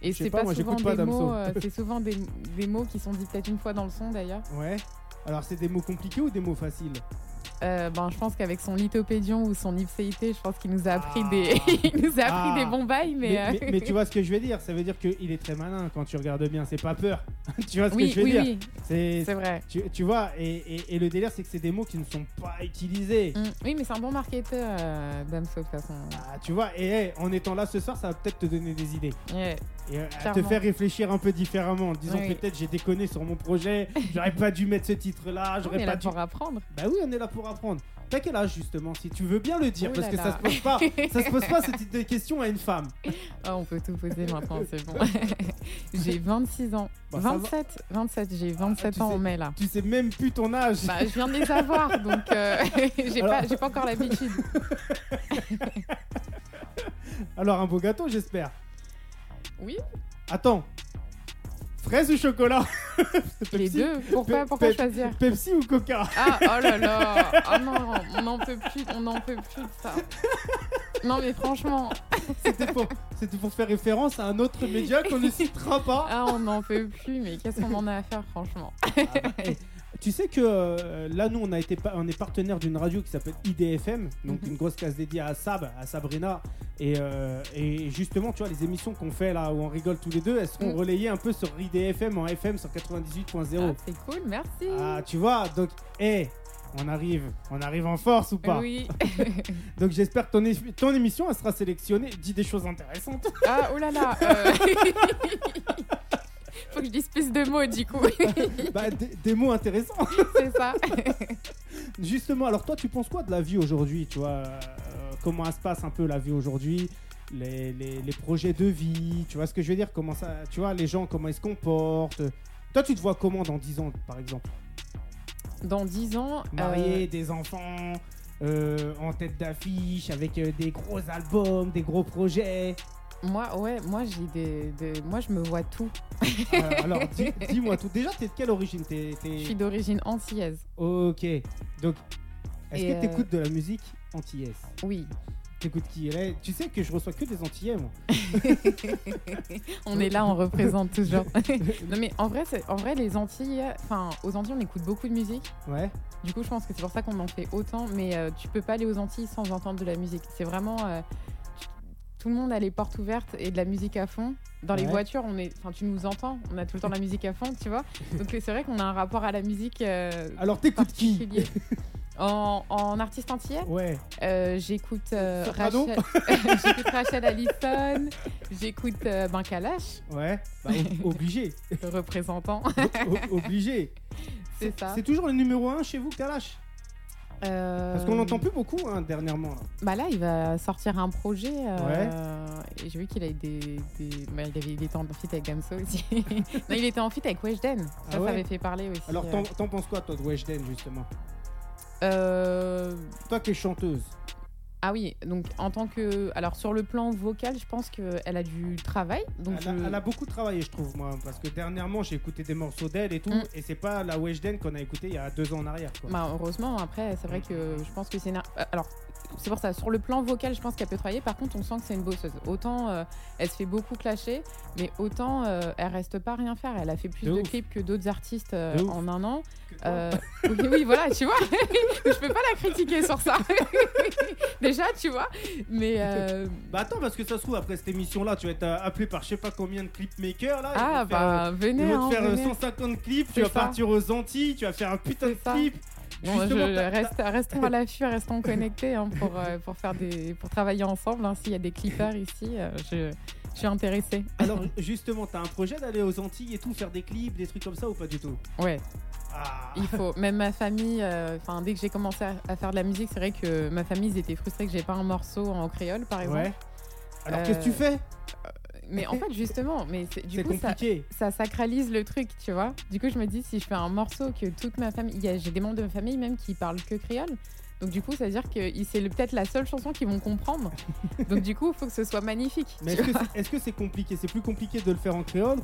Et c'est pas, pas, moi, souvent pas des Damso. mots, euh, c'est souvent des, des mots qui sont dits peut-être une fois dans le son d'ailleurs. Ouais. Alors, c'est des mots compliqués ou des mots faciles? Euh, ben, je pense qu'avec son lithopédion ou son ipséité, je pense qu'il nous a appris Ah. des, il nous a appris Ah. des bons bails, mais, mais, euh, mais- mais tu vois ce que je veux dire Ça veut dire qu'il est très malin quand tu regardes bien. C'est pas peur. tu vois ce oui, que je veux oui, dire? oui, C'est. vrai. Tu, tu vois, et, et- et le délire, c'est que c'est des mots qui ne sont pas utilisés. Mm. Oui, mais c'est un bon marketeur, euh, Damso, de toute façon. Ah, tu vois, et hey, en étant là ce soir, ça va peut-être te donner des idées. Et euh, à te faire réfléchir un peu différemment, en disant Oui. peut-être j'ai déconné sur mon projet, j'aurais pas dû mettre ce titre-là, On est j'aurais là pas dû. pour apprendre. Bah oui, on est là pour apprendre. T'as quel âge justement, si tu veux bien le dire, Oh parce que là. ça se pose pas, ça se pose pas ce type de questions à une femme. Ah, on peut tout poser maintenant, c'est bon. j'ai 26 ans. Bah, ça va. 27, 27, j'ai 27 tu ans sais- en mai là. Tu sais même plus ton âge. Bah, je viens de les avoir, donc euh, j'ai Alors- pas, j'ai pas encore l'habitude. Alors un beau gâteau, j'espère. Oui, Attends. Fraise ou chocolat les deux. Pourquoi, Pe- pourquoi Pe- choisir Pepsi ou Coca Ah, oh là là Ah non, on n'en peut plus, on n'en peut plus de ça. Non mais franchement, C'était pour, faire référence à un autre média qu'on ne citera pas. ah, on n'en peut plus, mais qu'est-ce qu'on en a à faire franchement? Eh, tu sais que euh, là, nous, on, a été on est partenaire d'une radio qui s'appelle IDFM, donc Mhm. une grosse case dédiée à Sab, à Sabrina. Et, euh, et justement, tu vois, les émissions qu'on fait là, où on rigole tous les deux, elles seront Mhm. relayées un peu sur IDFM en FM sur 98.0. Ah, C'est cool, merci Ah, tu vois, donc, hé, on arrive, on arrive en force ou pas? Oui. Donc j'espère que ton, émission, elle sera sélectionnée. Dis des choses intéressantes. Ah, oh là là euh, Faut que je dise plus de mots du coup. bah, des, des mots intéressants. C'est ça. Justement, alors toi, tu penses quoi de la vie aujourd'hui Tu vois, euh, comment elle se passe un peu la vie aujourd'hui les, les- les projets de vie, tu vois ce que je veux dire Comment ça, tu vois, les gens, comment ils se comportent Toi, tu te vois comment dans 10 ans, par exemple? Dans 10 ans. euh, Marié, des enfants, euh, en tête d'affiche, avec des gros albums, des gros projets. Moi, ouais, moi j'ai des, des- Moi je me vois tout. Euh, alors, dis- dis-moi tout. Déjà, t'es de quelle origine? T'es- t'es- Je suis d'origine antillaise. Ok. Donc, est-ce Et, que euh, t'écoutes de la musique antillaise? Oui. T'écoutes qui? Eh, Tu sais que je reçois que des antillais, moi. on est là, on représente toujours. non mais en vrai, c'est- en vrai les Antilles, enfin aux Antilles on écoute beaucoup de musique. Ouais. Du coup je pense que c'est pour ça qu'on en fait autant. Mais euh, tu peux pas aller aux Antilles sans entendre de la musique. C'est vraiment euh, tout le monde a les portes ouvertes et de la musique à fond. Dans les voitures, on est, enfin tu nous entends, on a tout le temps la musique à fond, tu vois. Donc c'est vrai qu'on a un rapport à la musique. euh, Alors, t'écoutes qui. En, en artiste entier, Ouais. euh, j'écoute euh, Rachel, j'écoute Rachel Allison, j'écoute euh, Ben Kalash, Ouais. Bah, ob- obligé. le représentant. O- obligé. C'est ça. C'est toujours le numéro 1 chez vous, Kalash? Euh, Parce qu'on n'entend plus beaucoup hein, dernièrement. là. Bah là, il va sortir un projet. euh, Ouais. Et j'ai vu qu'il avait des, des- bah, il avait il était en feat avec Gamso aussi. non, il était en feat avec Weshden. Ça, Ah ça avait fait parler aussi. Alors euh. t'en t'en penses quoi toi de Weshden justement? Euh, Toi qui es chanteuse. Ah oui, donc en tant que. Alors sur le plan vocal, je pense qu'elle a du travail. Donc Elle a, je- elle a beaucoup travaillé je trouve moi. Parce que dernièrement j'ai écouté des morceaux d'elle et tout. Mm. Et c'est pas la Weshden qu'on a écouté il y a deux ans en arrière. Quoi. Bah, heureusement, après, c'est vrai que je pense que c'est. une- euh, Alors, c'est pour ça, sur le plan vocal, je pense qu'elle peut travailler. Par contre, on sent que c'est une bosseuse. Autant euh, elle se fait beaucoup clasher, mais autant euh, elle reste pas à rien faire. Elle a fait plus De clips que d'autres artistes euh, en un an. Euh, oui, oui, voilà, tu vois. je peux pas la critiquer sur ça. Déjà, tu vois. Mais. euh, Bah attends parce que ça se trouve après cette émission là tu vas être euh, appelé par je sais pas combien de clipmakers là. Ah, te faire, bah, venez. Ils vont hein, te faire euh, venez. 150 clips, tu vas ça. partir aux Antilles, tu vas faire un putain de ça. clip. Bon, je- reste- restons à l'affût, restons connectés hein, pour, pour, faire des, pour travailler ensemble. hein. S'il y a des clippers ici, je, je suis intéressée. Alors justement, t'as un projet d'aller aux Antilles et tout, faire des clips, des trucs comme ça ou pas du tout? Ouais, Ah, il faut. Même ma famille, euh, dès que j'ai commencé à, à faire de la musique, c'est vrai que ma famille ils étaient frustrés que j'ai pas un morceau en créole, par exemple. ouais. Alors Euh, qu'est-ce que tu fais Mais en fait, justement, mais du coup, ça, ça sacralise le truc, tu vois. Du coup, je me dis, si je fais un morceau que toute ma famille, j'ai des membres de ma famille même qui parlent que créole. Donc du coup, ça veut dire que c'est peut-être la seule chanson qu'ils vont comprendre. Donc du coup, il faut que ce soit magnifique. Mais tu est-ce que c'est est-ce que c'est compliqué? C'est plus compliqué de le faire en créole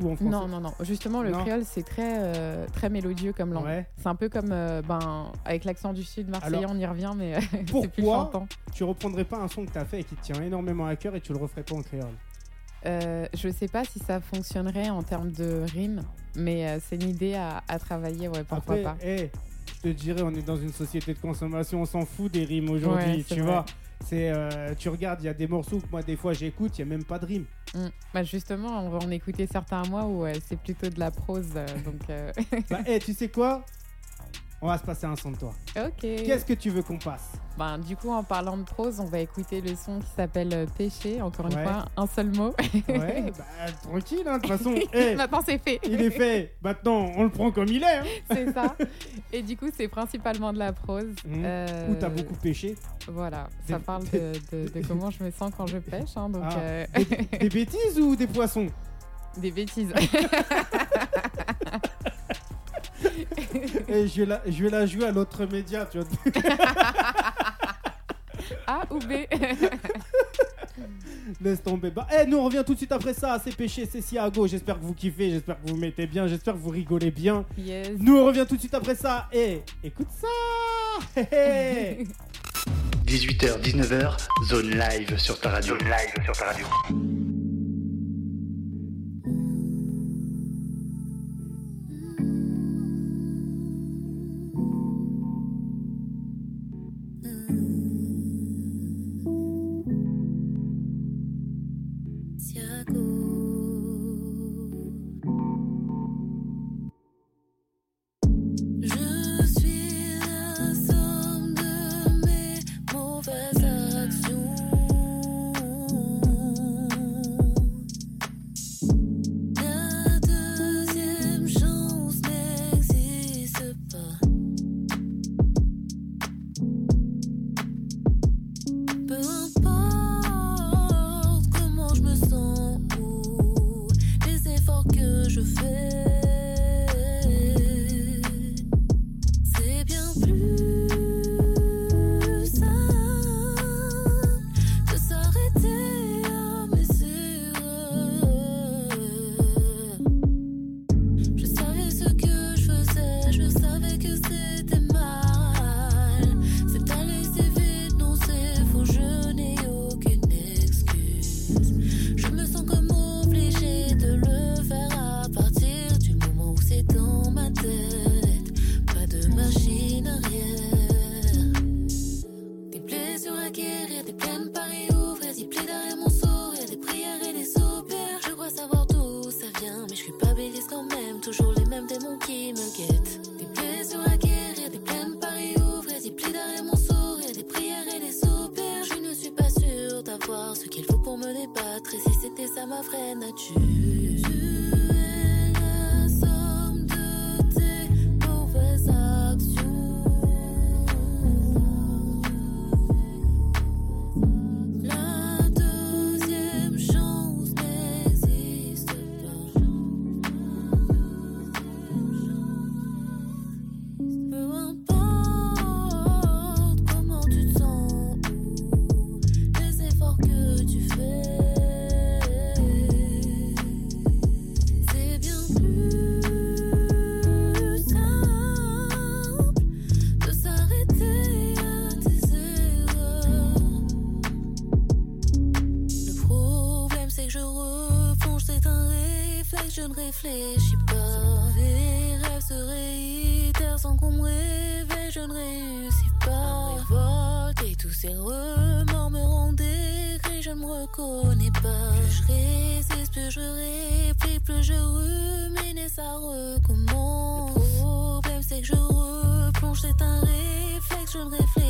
ou en français Non, non, non. Justement, le Non. créole, c'est très, euh, très mélodieux comme langue. Ouais. C'est un peu comme, euh, ben, avec l'accent du sud marseillais, Alors, on y revient, mais c'est plus Pourquoi chantant. tu reprendrais pas un son que t'as fait et qui te tient énormément à cœur et tu le referais pas en créole? Euh, je sais pas si ça fonctionnerait en termes de rime, mais euh, c'est une idée à, à travailler, ouais, pourquoi Après, pas. hey, je te dirais, on est dans une société de consommation, on s'en fout des rimes aujourd'hui, Ouais, tu vrai. vois. C'est, euh, tu regardes, il y a des morceaux que moi des fois j'écoute, il y a même pas de rime. Mm. Bah justement, on va en écouter certains mois où euh, c'est plutôt de la prose, euh, donc euh, bah, hey, tu sais quoi? On va se passer un son de toi. ok. Qu'est-ce que tu veux qu'on passe? Ben, du coup, en parlant de prose, on va écouter le son qui s'appelle euh, Péché, encore une Ouais. fois, un seul mot. Ouais, bah tranquille, hein, de toute façon. hey, Maintenant, c'est fait. il est fait. Maintenant, on le prend comme il est. hein. c'est ça. Et du coup, c'est principalement de la prose. Mhm. Euh, Ou t'as beaucoup pêché. Voilà, ça Des- parle de, de- de comment je me sens quand je pêche, hein, donc Ah. euh, Des, des bêtises ou des poissons? Des bêtises. Et je vais, la, je vais la jouer à l'autre média, tu vois. A ou B Laisse tomber. Bah, eh, nous on revient tout de suite après ça. C'est péché, c'est Siago. J'espère que vous kiffez, j'espère que vous mettez bien, j'espère que vous rigolez bien. Yes. Nous on revient tout de suite après ça. Et écoute ça. Hé, hé. 18h, 19h, zone live sur ta radio. Zone live sur ta radio. Réfléchis pas. Mes rêves se réitèrent sans qu'on me réveille, je ne réussis pas. Révolte et tous ces remords me rendent écrit, je ne me reconnais pas. Plus je résiste, plus je réplique, plus je rumine et ça recommence. Le problème c'est que je replonge, c'est un réflexe, je ne réfléchis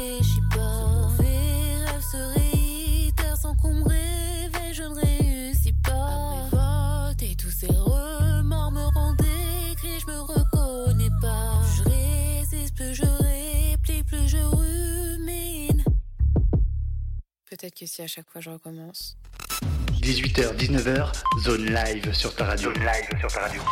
que si à chaque fois je recommence. 18h, 19h, zone live sur ta radio. Zone live sur ta radio.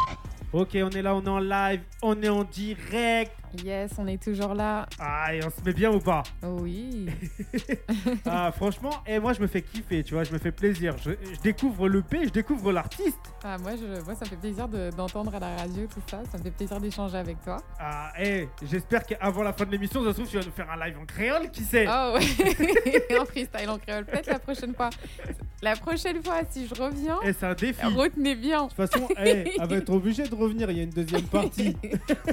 Ok, on est là, on est en live, on est en direct. Yes, on est toujours là. Ah, et on se met bien ou pas Oui. Ah, franchement, et moi je me fais kiffer, tu vois, je me fais plaisir. Je, je découvre le P, je découvre l'artiste. Ah, moi, je, moi, ça me fait plaisir de- d'entendre à la radio tout ça. Ça me fait plaisir d'échanger avec toi. Ah, et j'espère qu'avant la fin de l'émission, ça se trouve, tu vas nous faire un live en créole, qui sait Oh ouais, en freestyle en créole. Peut-être la prochaine fois. La prochaine fois, si je reviens, Et c'est un défi. De retenez bien. toute façon, eh, elle va être obligée de revenir, il y a une deuxième partie.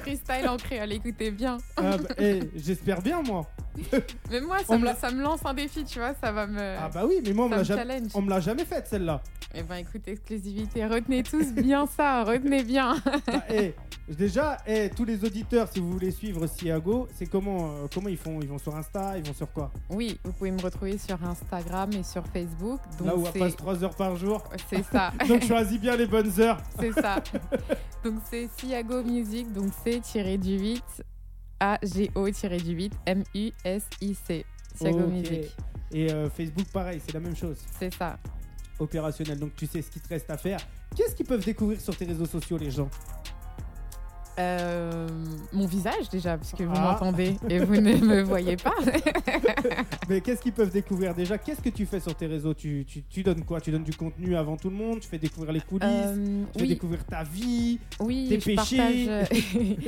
freestyle en créole, écoutez bien. Ah, bah, eh, j'espère bien, moi. Mais moi, ça me ça me lance un défi, tu vois. Ça va me. Ah bah oui, mais moi, on me l'a me jamais, challenge. on me l'a jamais faite, celle-là. Eh ben, écoute, exclusivité. Retenez tous bien ça. Retenez bien. Bah, eh, déjà, eh, tous les auditeurs, si vous voulez suivre Siago, c'est comment, euh, comment ils font? Ils vont sur Insta, ils vont sur quoi? Oui, vous pouvez me retrouver sur Instagram et sur Facebook. Donc Là où on passe 3 heures par jour. c'est ça. Donc choisis bien les bonnes heures. C'est ça. donc c'est Siago Music, donc c'est tiré du 8 A G O tiré du 8 M U S I C. Siago Ok. Music. Et euh, Facebook, pareil, c'est la même chose. C'est ça. Opérationnel, donc tu sais ce qu'il te reste à faire. Qu'est-ce qu'ils peuvent découvrir sur tes réseaux sociaux, les gens? Euh, mon visage déjà, puisque vous Ah. m'entendez et vous ne me voyez pas. Mais qu'est-ce qu'ils peuvent découvrir déjà? Qu'est-ce que tu fais sur tes réseaux? Tu, tu, tu donnes quoi? Tu donnes du contenu avant tout le monde? Tu fais découvrir les coulisses? Euh, Tu fais oui, découvrir ta vie? Oui, tes je péchés? partage.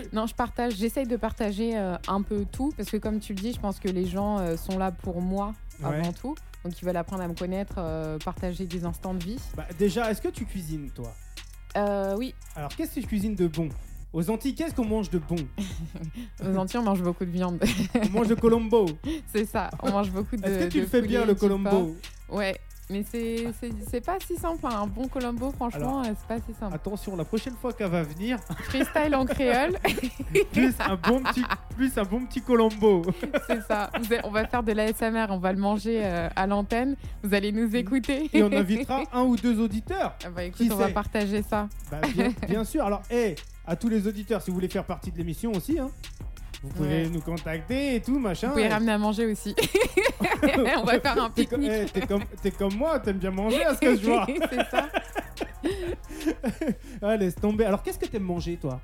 non, je partage. J'essaye de partager euh, un peu tout, parce que comme tu le dis, je pense que les gens euh, sont là pour moi Ouais. avant tout. Donc ils veulent apprendre à me connaître, euh, partager des instants de vie. bah, Déjà, est-ce que tu cuisines, toi? Euh, oui, Alors, qu'est-ce que tu cuisines de bon? Aux Antilles, qu'est-ce qu'on mange de bon aux Antilles, on mange beaucoup de viande. On mange de Colombo. C'est ça, on mange beaucoup de. Est-ce que tu le fais bien, le Colombo. Ouais, mais c'est pas si simple. hein. Un bon Colombo, franchement, euh, c'est pas si simple. Attention, la prochaine fois qu'elle va venir, Freestyle en créole, plus un bon petit, plus un bon petit Colombo. c'est ça. On va faire de l'ASMR, on va le manger euh, à l'antenne. Vous allez nous écouter. Et on invitera un ou deux auditeurs. Ah bah écoute, Qui on va partager ça. Bah, bien, bien sûr. Alors, hé, à tous les auditeurs, si vous voulez faire partie de l'émission aussi, hein, vous pouvez Ouais. nous contacter et tout, machin. Vous pouvez Et- ramener à manger aussi. on va faire un pique-nique. eh, T'es comme, comme moi, t'aimes bien manger à ce que je vois. c'est ça. Ah, laisse tomber. Alors, qu'est-ce que t'aimes manger, toi?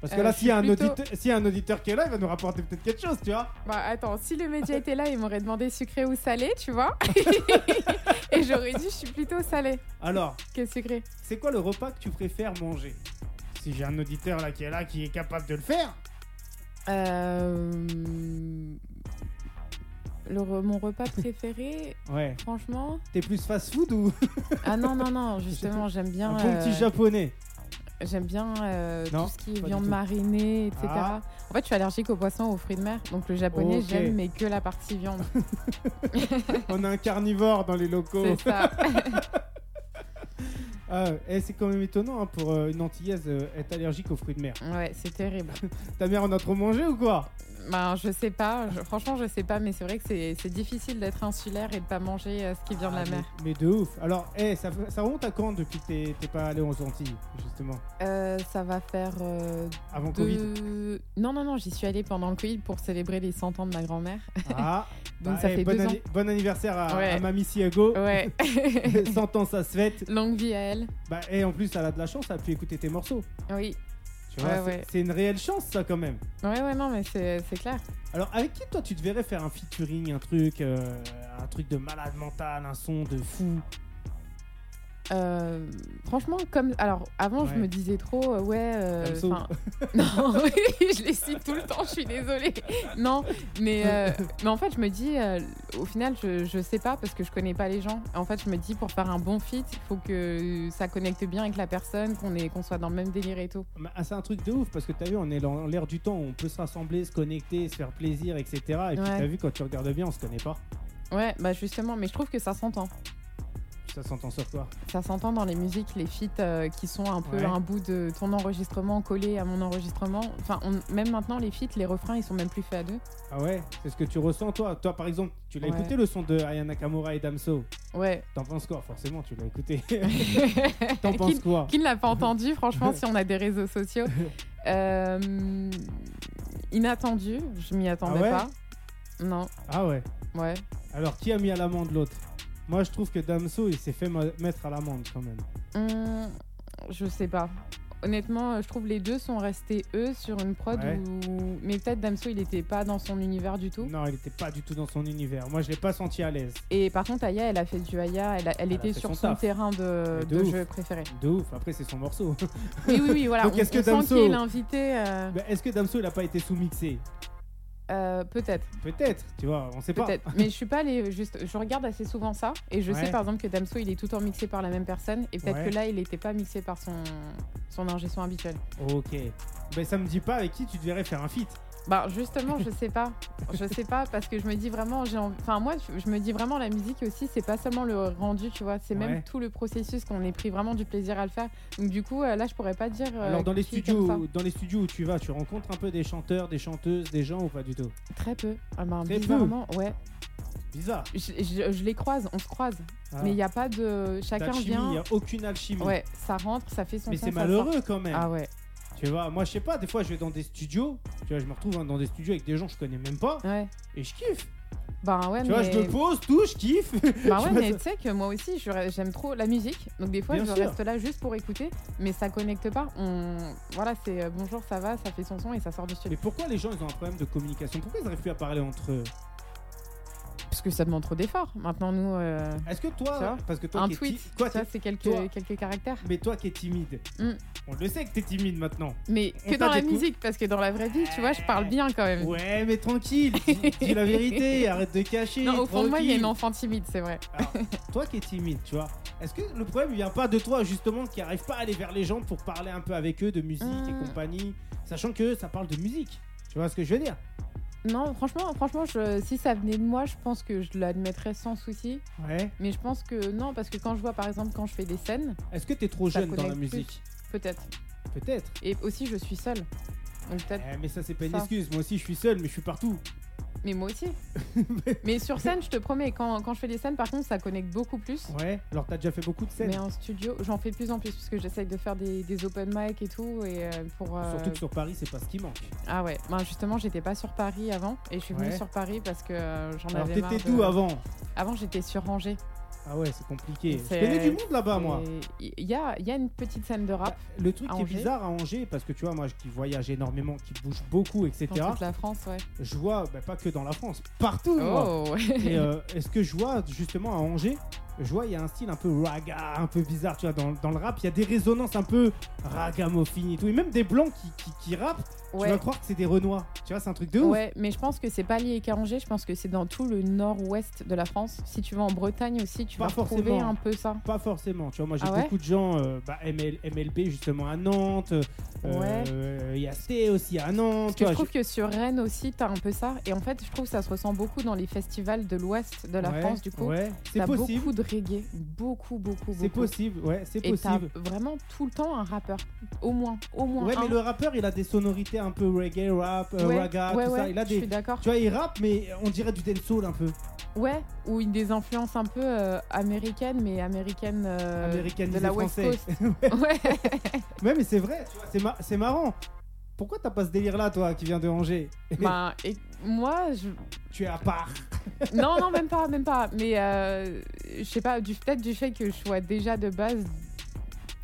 Parce que Euh, là, s'il y, a un suis plutôt- auditeur- s'il y a un auditeur qui est là, il va nous rapporter peut-être quelque chose, tu vois. Bah attends, si le média était là, il m'aurait demandé sucré ou salé, tu vois. Et j'aurais dit, je suis plutôt salé Alors, que sucré. c'est quoi le repas que tu préfères manger? Si j'ai un auditeur là qui est là, qui est capable de le faire. Euh, le re- mon repas préféré, Ouais. franchement. T'es plus fast-food ou? Ah non, non, non, justement, j'aime bien. un bon petit euh, japonais J'aime bien euh, Non, tout ce qui est viande marinée, etc. Ah. En fait, je suis allergique aux poissons, aux fruits de mer. Donc le japonais, Ok. j'aime, mais que la partie viande. On a un carnivore dans les locaux. C'est ça. Ah, et c'est quand même étonnant hein, pour euh, une antillaise euh, être allergique aux fruits de mer. Ouais, c'est terrible. Ta mère en a trop mangé ou quoi? Ben, je sais pas. Je- franchement, je sais pas, mais c'est vrai que c'est difficile d'être insulaire et de pas manger euh, ce qui vient de Ah, la mer. Mais, mais de ouf. Alors, eh, ça, ça remonte à quand depuis que t'es- pas allé aux Antilles, justement? Euh, ça va faire euh, Avant Covid? Non, non, non, j'y suis allée pendant le Covid pour célébrer les 100 ans de ma grand-mère. Ah, Donc bah, ça eh, fait bon, deux ans. bon anniversaire à, Ouais. à Mamie Siago. Ouais. 100 ans, ça se fête. Longue vie à elle. Bah, et en plus, elle a de la chance, elle a pu écouter tes morceaux. Oui. Tu vois, Ouais, c'est- ouais. c'est une réelle chance, ça, quand même. Ouais, ouais, non, mais c'est c'est clair. Alors, avec qui, toi, tu te verrais faire un featuring, un truc, euh, un truc de malade mental, un son de fou? Euh, franchement, comme. Alors, avant, je me disais trop, euh, ouais. euh, non, oui, je les cite tout le temps, je suis désolée. Non, mais, mais en fait, je me dis, au final, je, je sais pas parce que je connais pas les gens. En fait, je me dis, pour faire un bon fit, il faut que ça connecte bien avec la personne, qu'on est- qu'on soit dans le même délire et tout. Mais, ah, c'est un truc de ouf parce que t'as vu, on est dans l'air du temps où on peut se rassembler, se connecter, se faire plaisir, etc. Et puis Ouais. t'as vu, quand tu regardes bien, on se connaît pas. Ouais, bah justement, mais je trouve que ça s'entend. Ça s'entend sur toi. Ça s'entend dans les musiques, les feats euh, qui sont un peu Ouais. un bout de ton enregistrement collé à mon enregistrement. Enfin, on- même maintenant, les feats, les refrains, ils sont même plus faits à deux. Ah ouais C'est ce que tu ressens, toi Toi, par exemple, tu l'as Ouais. écouté le son de Aya Nakamura et Damso Ouais. T'en penses quoi? Forcément, tu l'as écouté. T'en qui, penses quoi? qui ne l'a pas entendu, franchement, si on a des réseaux sociaux Euh, Inattendu, je m'y attendais Ah ouais? pas. Non, Ah ouais? ouais. Alors, qui a mis à l'amende l'autre? Moi, je trouve que Damso, il s'est fait mettre à l'amende quand même. Hum, je sais pas. Honnêtement, je trouve les deux sont restés eux sur une prod Ouais. où. Mais peut-être Damso, il était pas dans son univers du tout. Non, il était pas du tout dans son univers. Moi, je l'ai pas senti à l'aise. Et par contre, Aya, elle a fait du Aya, elle, a- elle Elle a était fait sur son son, taf. terrain de, Mais de de ouf. jeu préféré. De ouf. Après, c'est son morceau. Oui, oui, oui, voilà. Donc, on, est-ce que on sent Damso- qu'il est l'invité. euh, Est-ce que Damso, il a pas été sous-mixé? Euh, peut-être, Peut-être, tu vois, on sait pas. peut-être. Mais je suis pas allée juste. Je regarde assez souvent ça et je Ouais. sais par exemple que Damso, il est tout le temps mixé par la même personne et peut-être Ouais. que là, il n'était pas mixé par son son ingé son habituel. Ok. Ben, ça me dit pas avec qui tu devrais faire un feat. Bah justement, je sais pas. Je sais pas parce que je me dis vraiment, j'ai envie- enfin moi, je me dis vraiment la musique aussi, c'est pas seulement le rendu, tu vois, c'est Ouais. même tout le processus qu'on ait pris vraiment du plaisir à le faire. Donc du coup, euh, là, je pourrais pas dire. euh, Alors, dans les, studios, dans les studios où tu vas, tu rencontres un peu des chanteurs, des chanteuses, des gens ou pas du tout? Très peu. Ah ben, Très peu. bizarrement, ouais. Bizarre. Je, je- je les croise, on se croise, Ah. mais il n'y a pas de. Chacun D'alchimie, il vient. n'y a aucune alchimie. Ouais, ça rentre, ça fait son Mais c'est ça malheureux quand même. Ah ouais, Tu vois, moi je sais pas, des fois je vais dans des studios, tu vois, je me retrouve hein, dans des studios avec des gens que je connais même pas ouais. et je kiffe. Ben ouais, Tu mais. vois, je me pose, tout, je kiffe. Bah ouais, mais tu sais que moi aussi, je- j'aime trop la musique. Donc des fois, Bien je sûr. reste là juste pour écouter, mais ça connecte pas. On... Voilà, c'est euh, bonjour, ça va, ça fait son son et ça sort du Mais studio. pourquoi les gens ils ont un problème de communication? Pourquoi ils n'arrivent plus à parler entre eux? Parce que ça demande trop d'efforts. Maintenant, nous, euh, Est-ce que toi, parce que toi un qui tweet, toi, ça, c'est quelques, toi- quelques caractères. mais toi qui es timide, Mm. on le sait que t'es timide maintenant. Mais On que dans la musique, parce que dans la vraie vie, tu vois, je parle bien quand même. Ouais, mais tranquille, dis, dis la vérité, arrête de cacher. Non, au fond de moi, il y a une enfant timide, c'est vrai. Alors, toi qui es timide, tu vois, est-ce que le problème vient pas de toi justement qui arrive pas à aller vers les gens pour parler un peu avec eux de musique et Hmm. compagnie, sachant que ça parle de musique Tu vois ce que je veux dire? Non, franchement, franchement je- si ça venait de moi, je pense que je l'admettrais sans souci. Ouais. Mais je pense que non, parce que quand je vois, par exemple, quand je fais des scènes, Est-ce que t'es trop jeune dans la musique peut-être. Peut-être. Et aussi, je suis seule. Donc peut-être Eh, mais ça c'est pas une Ça. excuse. Moi aussi je suis seul, mais je suis partout. Mais moi aussi. mais sur scène, je te promets, quand, quand je fais des scènes, par contre, ça connecte beaucoup plus. Ouais. Alors t'as déjà fait beaucoup de scènes. Mais en studio, j'en fais de plus en plus parce que j'essaye de faire des, des open mic et tout. Et euh, pour, euh, Surtout que sur Paris c'est pas ce qui manque. Ah ouais, ben, justement, j'étais pas sur Paris avant et je suis venue Ouais. sur Paris parce que euh, j'en Alors avais marre. t'étais de- d'où avant? Avant, j'étais sur Angers. Ah ouais, c'est compliqué. Je connais du monde là-bas moi. Il y a, y a une petite scène de rap Le truc qui est bizarre à Angers, parce que tu vois, moi qui voyage énormément, qui bouge beaucoup, etc., dans toute la France, ouais. je vois, bah, pas que dans la France, partout. Oh, Et euh, est-ce que je vois justement à Angers, je vois il y a un style un peu raga, un peu bizarre, tu vois, dans, dans le rap, il y a des résonances un peu ragamuffin et tout, et même des blancs qui, qui, qui rappent, tu ouais. vas croire que c'est des renois, tu vois, c'est un truc de ouf. Ouais, mais je pense que c'est pas lié qu'à Angers, je pense que c'est dans tout le nord-ouest de la France. Si tu vas en Bretagne aussi, tu Pas vas retrouver forcément. un peu ça. Pas forcément, tu vois, moi j'ai Ah ouais beaucoup de gens, euh, bah, ML, MLB justement à Nantes, euh, Ouais. euh, il y a Sté aussi à Nantes, Parce tu que je trouve que sur Rennes aussi, t'as un peu ça. Et en fait, je trouve que ça se ressent beaucoup dans les festivals de l'ouest de la France, du coup. Ouais, c'est possible, beaucoup de reggae, beaucoup, beaucoup, beaucoup. c'est possible, ouais, c'est Et possible. vraiment tout le temps un rappeur. Au moins, au moins Ouais, un. mais le rappeur il a des sonorités un peu reggae, rap, euh, ouais, raga, ouais, tout ça, il a je des. suis d'accord. Tu vois, il rappe, mais on dirait du dancehall un peu. Ouais, ou une des influences un peu euh, américaines, mais américaines euh, de la West français. Coast. ouais. Ouais, mais c'est vrai, tu vois, c'est ma- c'est marrant. Pourquoi t'as pas ce délire-là, toi, qui vient de Angers? Ben, et moi, je... Tu es à part. non, non, même pas, même pas. Mais euh, je sais pas, du peut-être du fait que je sois déjà de base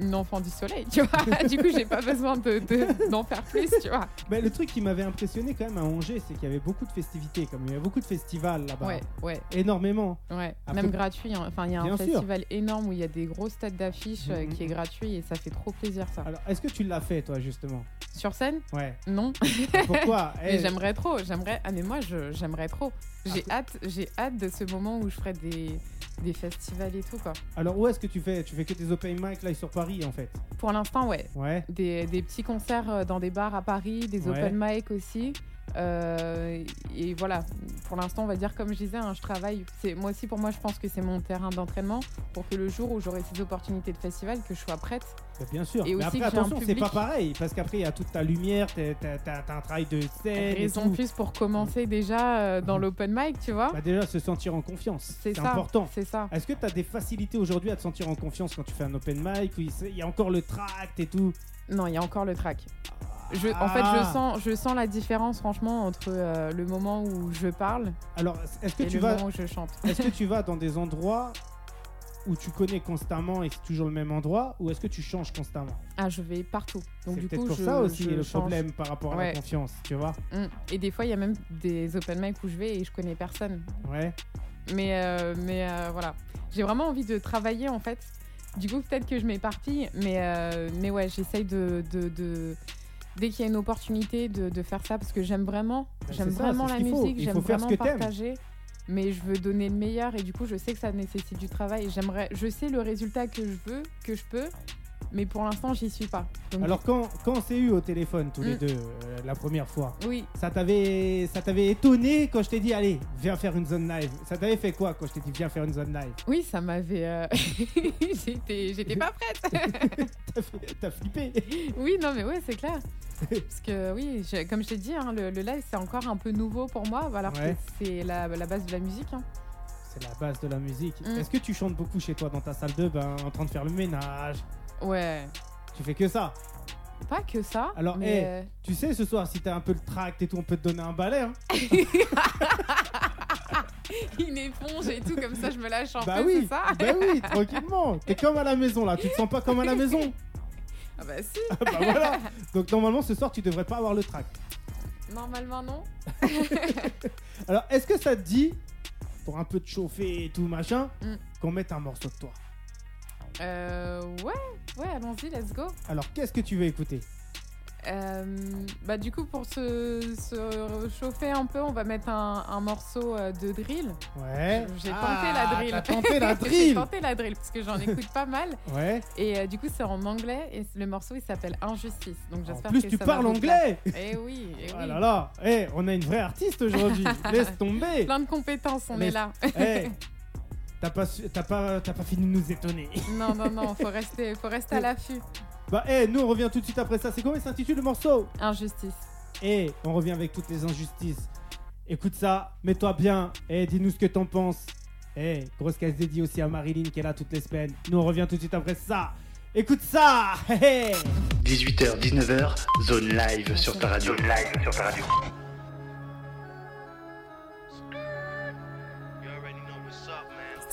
une enfant du soleil, tu vois. du coup, j'ai pas besoin de, de- d'en faire plus, tu vois. Mais le truc qui m'avait impressionné quand même à Angers, c'est qu'il y avait beaucoup de festivités, comme il y avait beaucoup de festivals là-bas. Ouais, ouais, Énormément. ouais. Après- Même gratuit. hein. Enfin, il y a un sûr. festival énorme où il y a des grosses têtes d'affiches euh, Mhm. qui est gratuit et ça fait trop plaisir, ça. Alors, est-ce que tu l'as fait, toi, justement? Sur scène? Ouais. Non. Pourquoi? Eh, j'aimerais trop, j'aimerais. Ah mais moi j'aimerais trop. J'ai Ah, hâte, j'ai hâte de ce moment où je ferai des, des festivals et tout quoi. Alors, où est-ce que tu fais? Tu fais que des open mic là sur Paris, en fait? Pour l'instant ouais, Ouais. des, des petits concerts euh, dans des bars à Paris, des Ouais. open mic aussi. Euh, et voilà, pour l'instant on va dire comme je disais, hein, je travaille. C'est moi aussi pour moi je pense que c'est mon terrain d'entraînement pour que le jour où j'aurai ces opportunités de festival que je sois prête. Bah, bien sûr. Et Mais aussi après, attention, c'est pas pareil. Parce qu'après, il y a toute ta lumière, t'as t'as- t'as- t'as un travail de scène. et Raison plus pour commencer déjà euh, dans Mhm. l'open mic, tu vois. Bah, déjà, se sentir en confiance. c'est important. c'est ça. Est-ce que tu as des facilités aujourd'hui à te sentir en confiance quand tu fais un open mic où il il y a encore le tract et tout? Non, il y a encore le track. Je, en fait, je Ah. sens, je sens la différence, franchement, entre euh, le moment où je parle Alors, est-ce que et tu le vas moment où je chante. est-ce que tu vas dans des endroits où tu connais constamment et c'est toujours le même endroit ou est-ce que tu changes constamment? Ah, je vais partout. Donc, C'est du peut-être coup, pour je, ça aussi je le change. problème par rapport à la confiance, tu vois Mm. Et des fois, il y a même des open mic où je vais et je connais personne. Ouais. Mais, euh, mais euh, voilà. J'ai vraiment envie de travailler, en fait. Du coup, peut-être que je m'éparpille, mais, euh, mais ouais, j'essaye de. de, de- Dès qu'il y a une opportunité de, de faire ça, parce que j'aime vraiment, Bah, j'aime ça, vraiment la musique, j'aime faire vraiment partager, mais je veux donner le meilleur et du coup, je sais que ça nécessite du travail. et J'aimerais, je sais le résultat que je veux, que je peux, mais pour l'instant, j'y suis pas. Donc, Alors quand quand on s'est eu au téléphone tous les Mm. deux euh, la première fois, oui, ça t'avait étonné quand je t'ai dit allez, viens faire une zone live. Ça t'avait fait quoi quand je t'ai dit viens faire une zone live? Oui, ça m'avait. euh, j'étais, pas prête. T'as flippé. Oui, non, mais ouais, c'est clair. Parce que oui, je- comme je t'ai dit, hein, le, le live c'est encore un peu nouveau pour moi, alors Ouais. que c'est la, la base de la musique. hein. C'est la base de la musique. Est-ce que tu chantes beaucoup chez toi dans ta salle de bain en train de faire le ménage? Ouais, Tu fais que ça. pas que ça. Alors, mais, eh, euh, Tu sais, ce soir, si t'as un peu le tract et tout, on peut te donner un balai. hein. une éponge et tout, comme ça je me lâche un bah peu, oui, c'est ça? bah oui, tranquillement. T'es comme à la maison là. Tu te sens pas comme à la maison. Ah bah si, bah voilà. Donc normalement, ce soir, tu devrais pas avoir le tract. normalement non. Alors, est-ce que ça te dit, pour un peu te chauffer et tout machin, Mm. qu'on mette un morceau de toi? Euh, ouais, ouais, allons-y, let's go. Alors, qu'est-ce que tu veux écouter? Euh, bah du coup pour se, se chauffer un peu, on va mettre un, un morceau euh, de drill. Ouais. J'ai Ah, tenté la drill. Tenté la J'ai drill. tenté la drill parce que j'en écoute pas mal. Ouais. Et euh, du coup, c'est en anglais et le morceau il s'appelle Injustice. Donc En j'espère plus, que tu ça va parles anglais. Eh oui, eh Oh oui. là là. Eh, on a une vraie artiste aujourd'hui. Laisse tomber. Plein de compétences, on est là. Eh, t'as pas, su- t'as pas, t'as pas fini de nous étonner. non, non, non, faut rester, faut rester à l'affût. Bah, eh, nous on revient tout de suite après ça. C'est comment il s'intitule le morceau? Injustice. Eh, on revient avec toutes les injustices. Écoute ça, mets-toi bien. Eh, dis-nous ce que t'en penses. Eh, grosse case dédiée aussi à Marilyn qui est là toutes les semaines. Nous on revient tout de suite après ça. Écoute ça. Hey, hey. 18h, 19h, zone live sur ta radio. Zone live sur ta radio.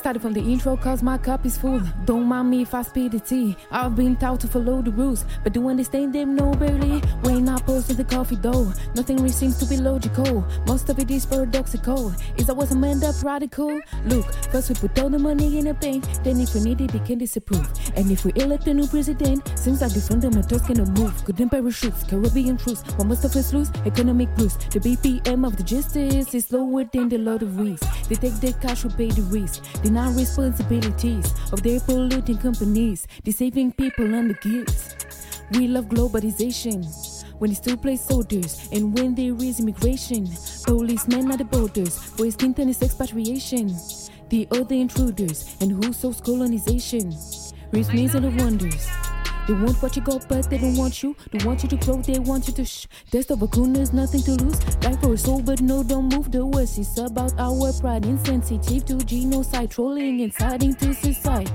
Started from the intro cause my cup is full. Don't mind me if I speed the tea. I've been taught to follow the rules, but do understand them no barely. When I post the coffee dough, nothing really seems to be logical. Most of it is paradoxical. Is I was a man up radical? Look, first we put all the money in the bank, then if we need it, we can disapprove. And if we elect a new president, seems like the fundamentals cannot move. Golden parachutes, Caribbean truce, what most of us lose? Economic blues. The BPM of the justice is lower than the Lord of Rings. They take their cash, we pay the risk. Deny responsibilities of their polluting companies, deceiving people and the gifts. We love globalization. When it's still place soldiers and when there is immigration, policemen at the borders for his expatriation. The other intruders and who sows colonization. Raise me and the wonders. They want what you got, but they don't want you. They want you to grow, they want you to shh. Test of a coon, there's nothing to lose. Die for a soul, but no, don't move. The worst is about our pride, insensitive to genocide, trolling, inciting to suicide.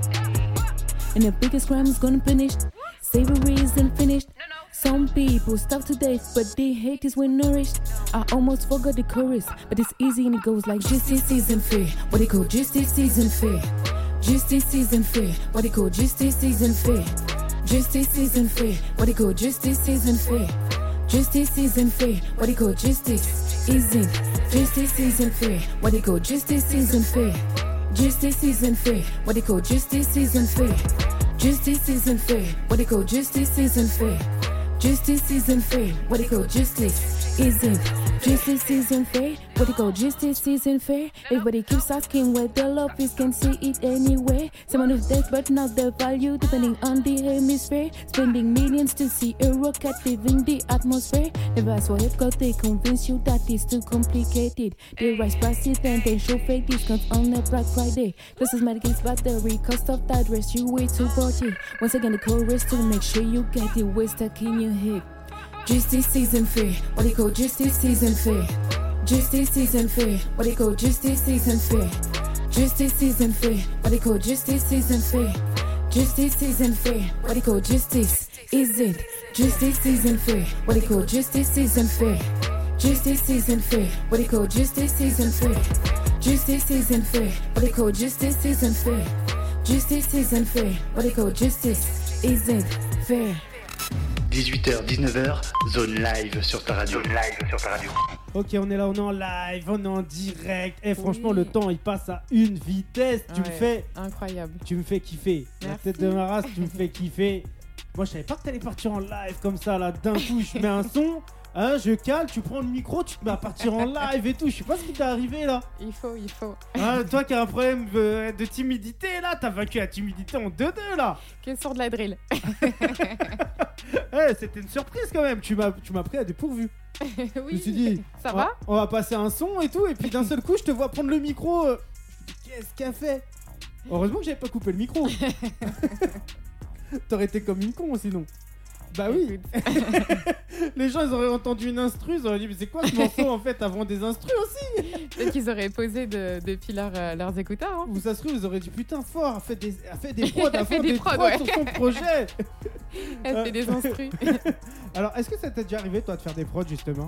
And the biggest crime is gonna finish. Slavery isn't finished. Some people starve to death, but they hate is when nourished. I almost forgot the chorus, but it's easy and it goes like justice isn't fair. What they call justice isn't fair. Justice isn't fair. What they call justice isn't fair. Just this season free. What it go? Just this season free. Just this season free. What it go? Just this season. Just this season free. What it go? Just this season free. Just this season free. What it go? Just this season free. Just this season free. What it go? Just this season free. Just this season free. What it go? Just this season isn't. season fair. What they call just isn't fair. Everybody keeps asking where the love is, can see it anywhere. Someone who's dead, but not the value, depending on the hemisphere. Spending millions to see a rocket leaving the atmosphere. Never ask for help, cause they convince you that it's too complicated. They rise prices and they show fake discounts on a Black Friday. This is Medicaid's battery, cost of that rest you way too body. Once again, the chorus to make sure you get it way stuck in your head. Justice season three, what they call justice season three. Justice season three, what they call justice season three. Justice season three, what they call justice season three. Justice season three, what they call justice is it? Justice season three, what they call justice season three. Justice season three, what they call justice season three. Justice season three, what they call justice season three. Justice season three, what they call justice isn't fair. 18h, 19h, zone live sur ta radio. Zone live sur ta radio. Ok, on est là, on est en live, on est en direct. Et franchement, Oui. le temps il passe à une vitesse. Tu me fais, Incroyable. tu me fais kiffer. La tête de ma race, tu me fais kiffer. Moi, je savais pas que t'allais partir en live comme ça là. D'un coup, je mets un son, hein, je cale, tu prends le micro, tu te mets à partir en live et tout. Je sais pas ce qui t'est arrivé là. Il faut, il faut. Hein, toi qui as un problème de, de timidité là, t'as vaincu la timidité en 2-2 là. Sort de la drill Eh, c'était une surprise quand même. Tu m'as, tu m'as pris à dépourvu. Oui. Je me suis dit, Ça on va On va passer un son et tout, et puis d'un seul coup, je te vois prendre le micro. euh, Qu'est-ce qu'elle fait? Heureusement que j'avais pas coupé le micro. T'aurais été comme une con sinon. Bah oui, les gens ils auraient entendu une instru, ils auraient dit mais c'est quoi ce morceau en fait avant des instrus aussi? Peut-être qu'ils auraient posé de- depuis leur, euh, leurs écouteurs. hein. Ou ça se trouve ils auraient dit putain fort, fait des, a fait des prods, a Elle fait des des prods, ouais. sur son projet. Elle Euh. fait des instrus. Alors est-ce que ça t'est déjà arrivé toi de faire des prods justement?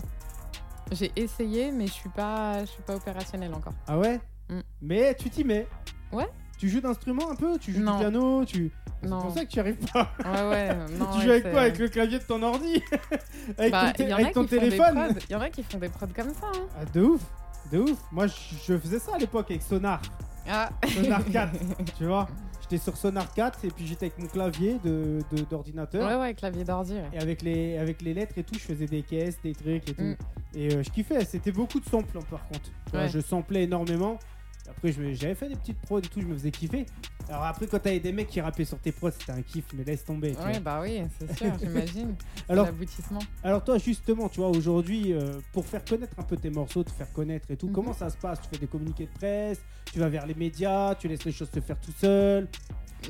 J'ai essayé, mais je suis pas, je suis pas opérationnelle encore. Ah ouais? Mm. Mais tu t'y mets Ouais. Tu joues d'instruments un peu Tu joues Non. du piano tu... C'est pour ça que tu arrives pas. Ouais, ouais. Non, tu joues avec quoi Avec le clavier de ton ordi Avec Bah, ton, avec ton téléphone. Il y en a qui font des prods comme ça. hein. Ah, De ouf De ouf Moi je, faisais ça à l'époque avec Sonar. Ah. Sonar 4, tu vois J'étais sur Sonar 4 et puis j'étais avec mon clavier de de- d'ordinateur. Ouais, ouais, clavier d'ordi. ouais. Et avec les, avec les lettres et tout, je faisais des caisses, des trucs et tout. Mm. Et euh, je kiffais, c'était beaucoup de samples hein, par contre. Ouais. Je samplais énormément. Après, j'avais fait des petites prods et tout, je me faisais kiffer. Alors après, quand t'avais des mecs qui rappaient sur tes prods, c'était un kiff, mais laisse tomber. tu Ouais, vois. bah oui, c'est sûr, j'imagine. C'est Alors- l'aboutissement. Alors toi, justement, tu vois, aujourd'hui, euh, pour faire connaître un peu tes morceaux, te faire connaître et tout, Mhm. comment ça se passe? Tu fais des communiqués de presse, tu vas vers les médias, tu laisses les choses se faire tout seul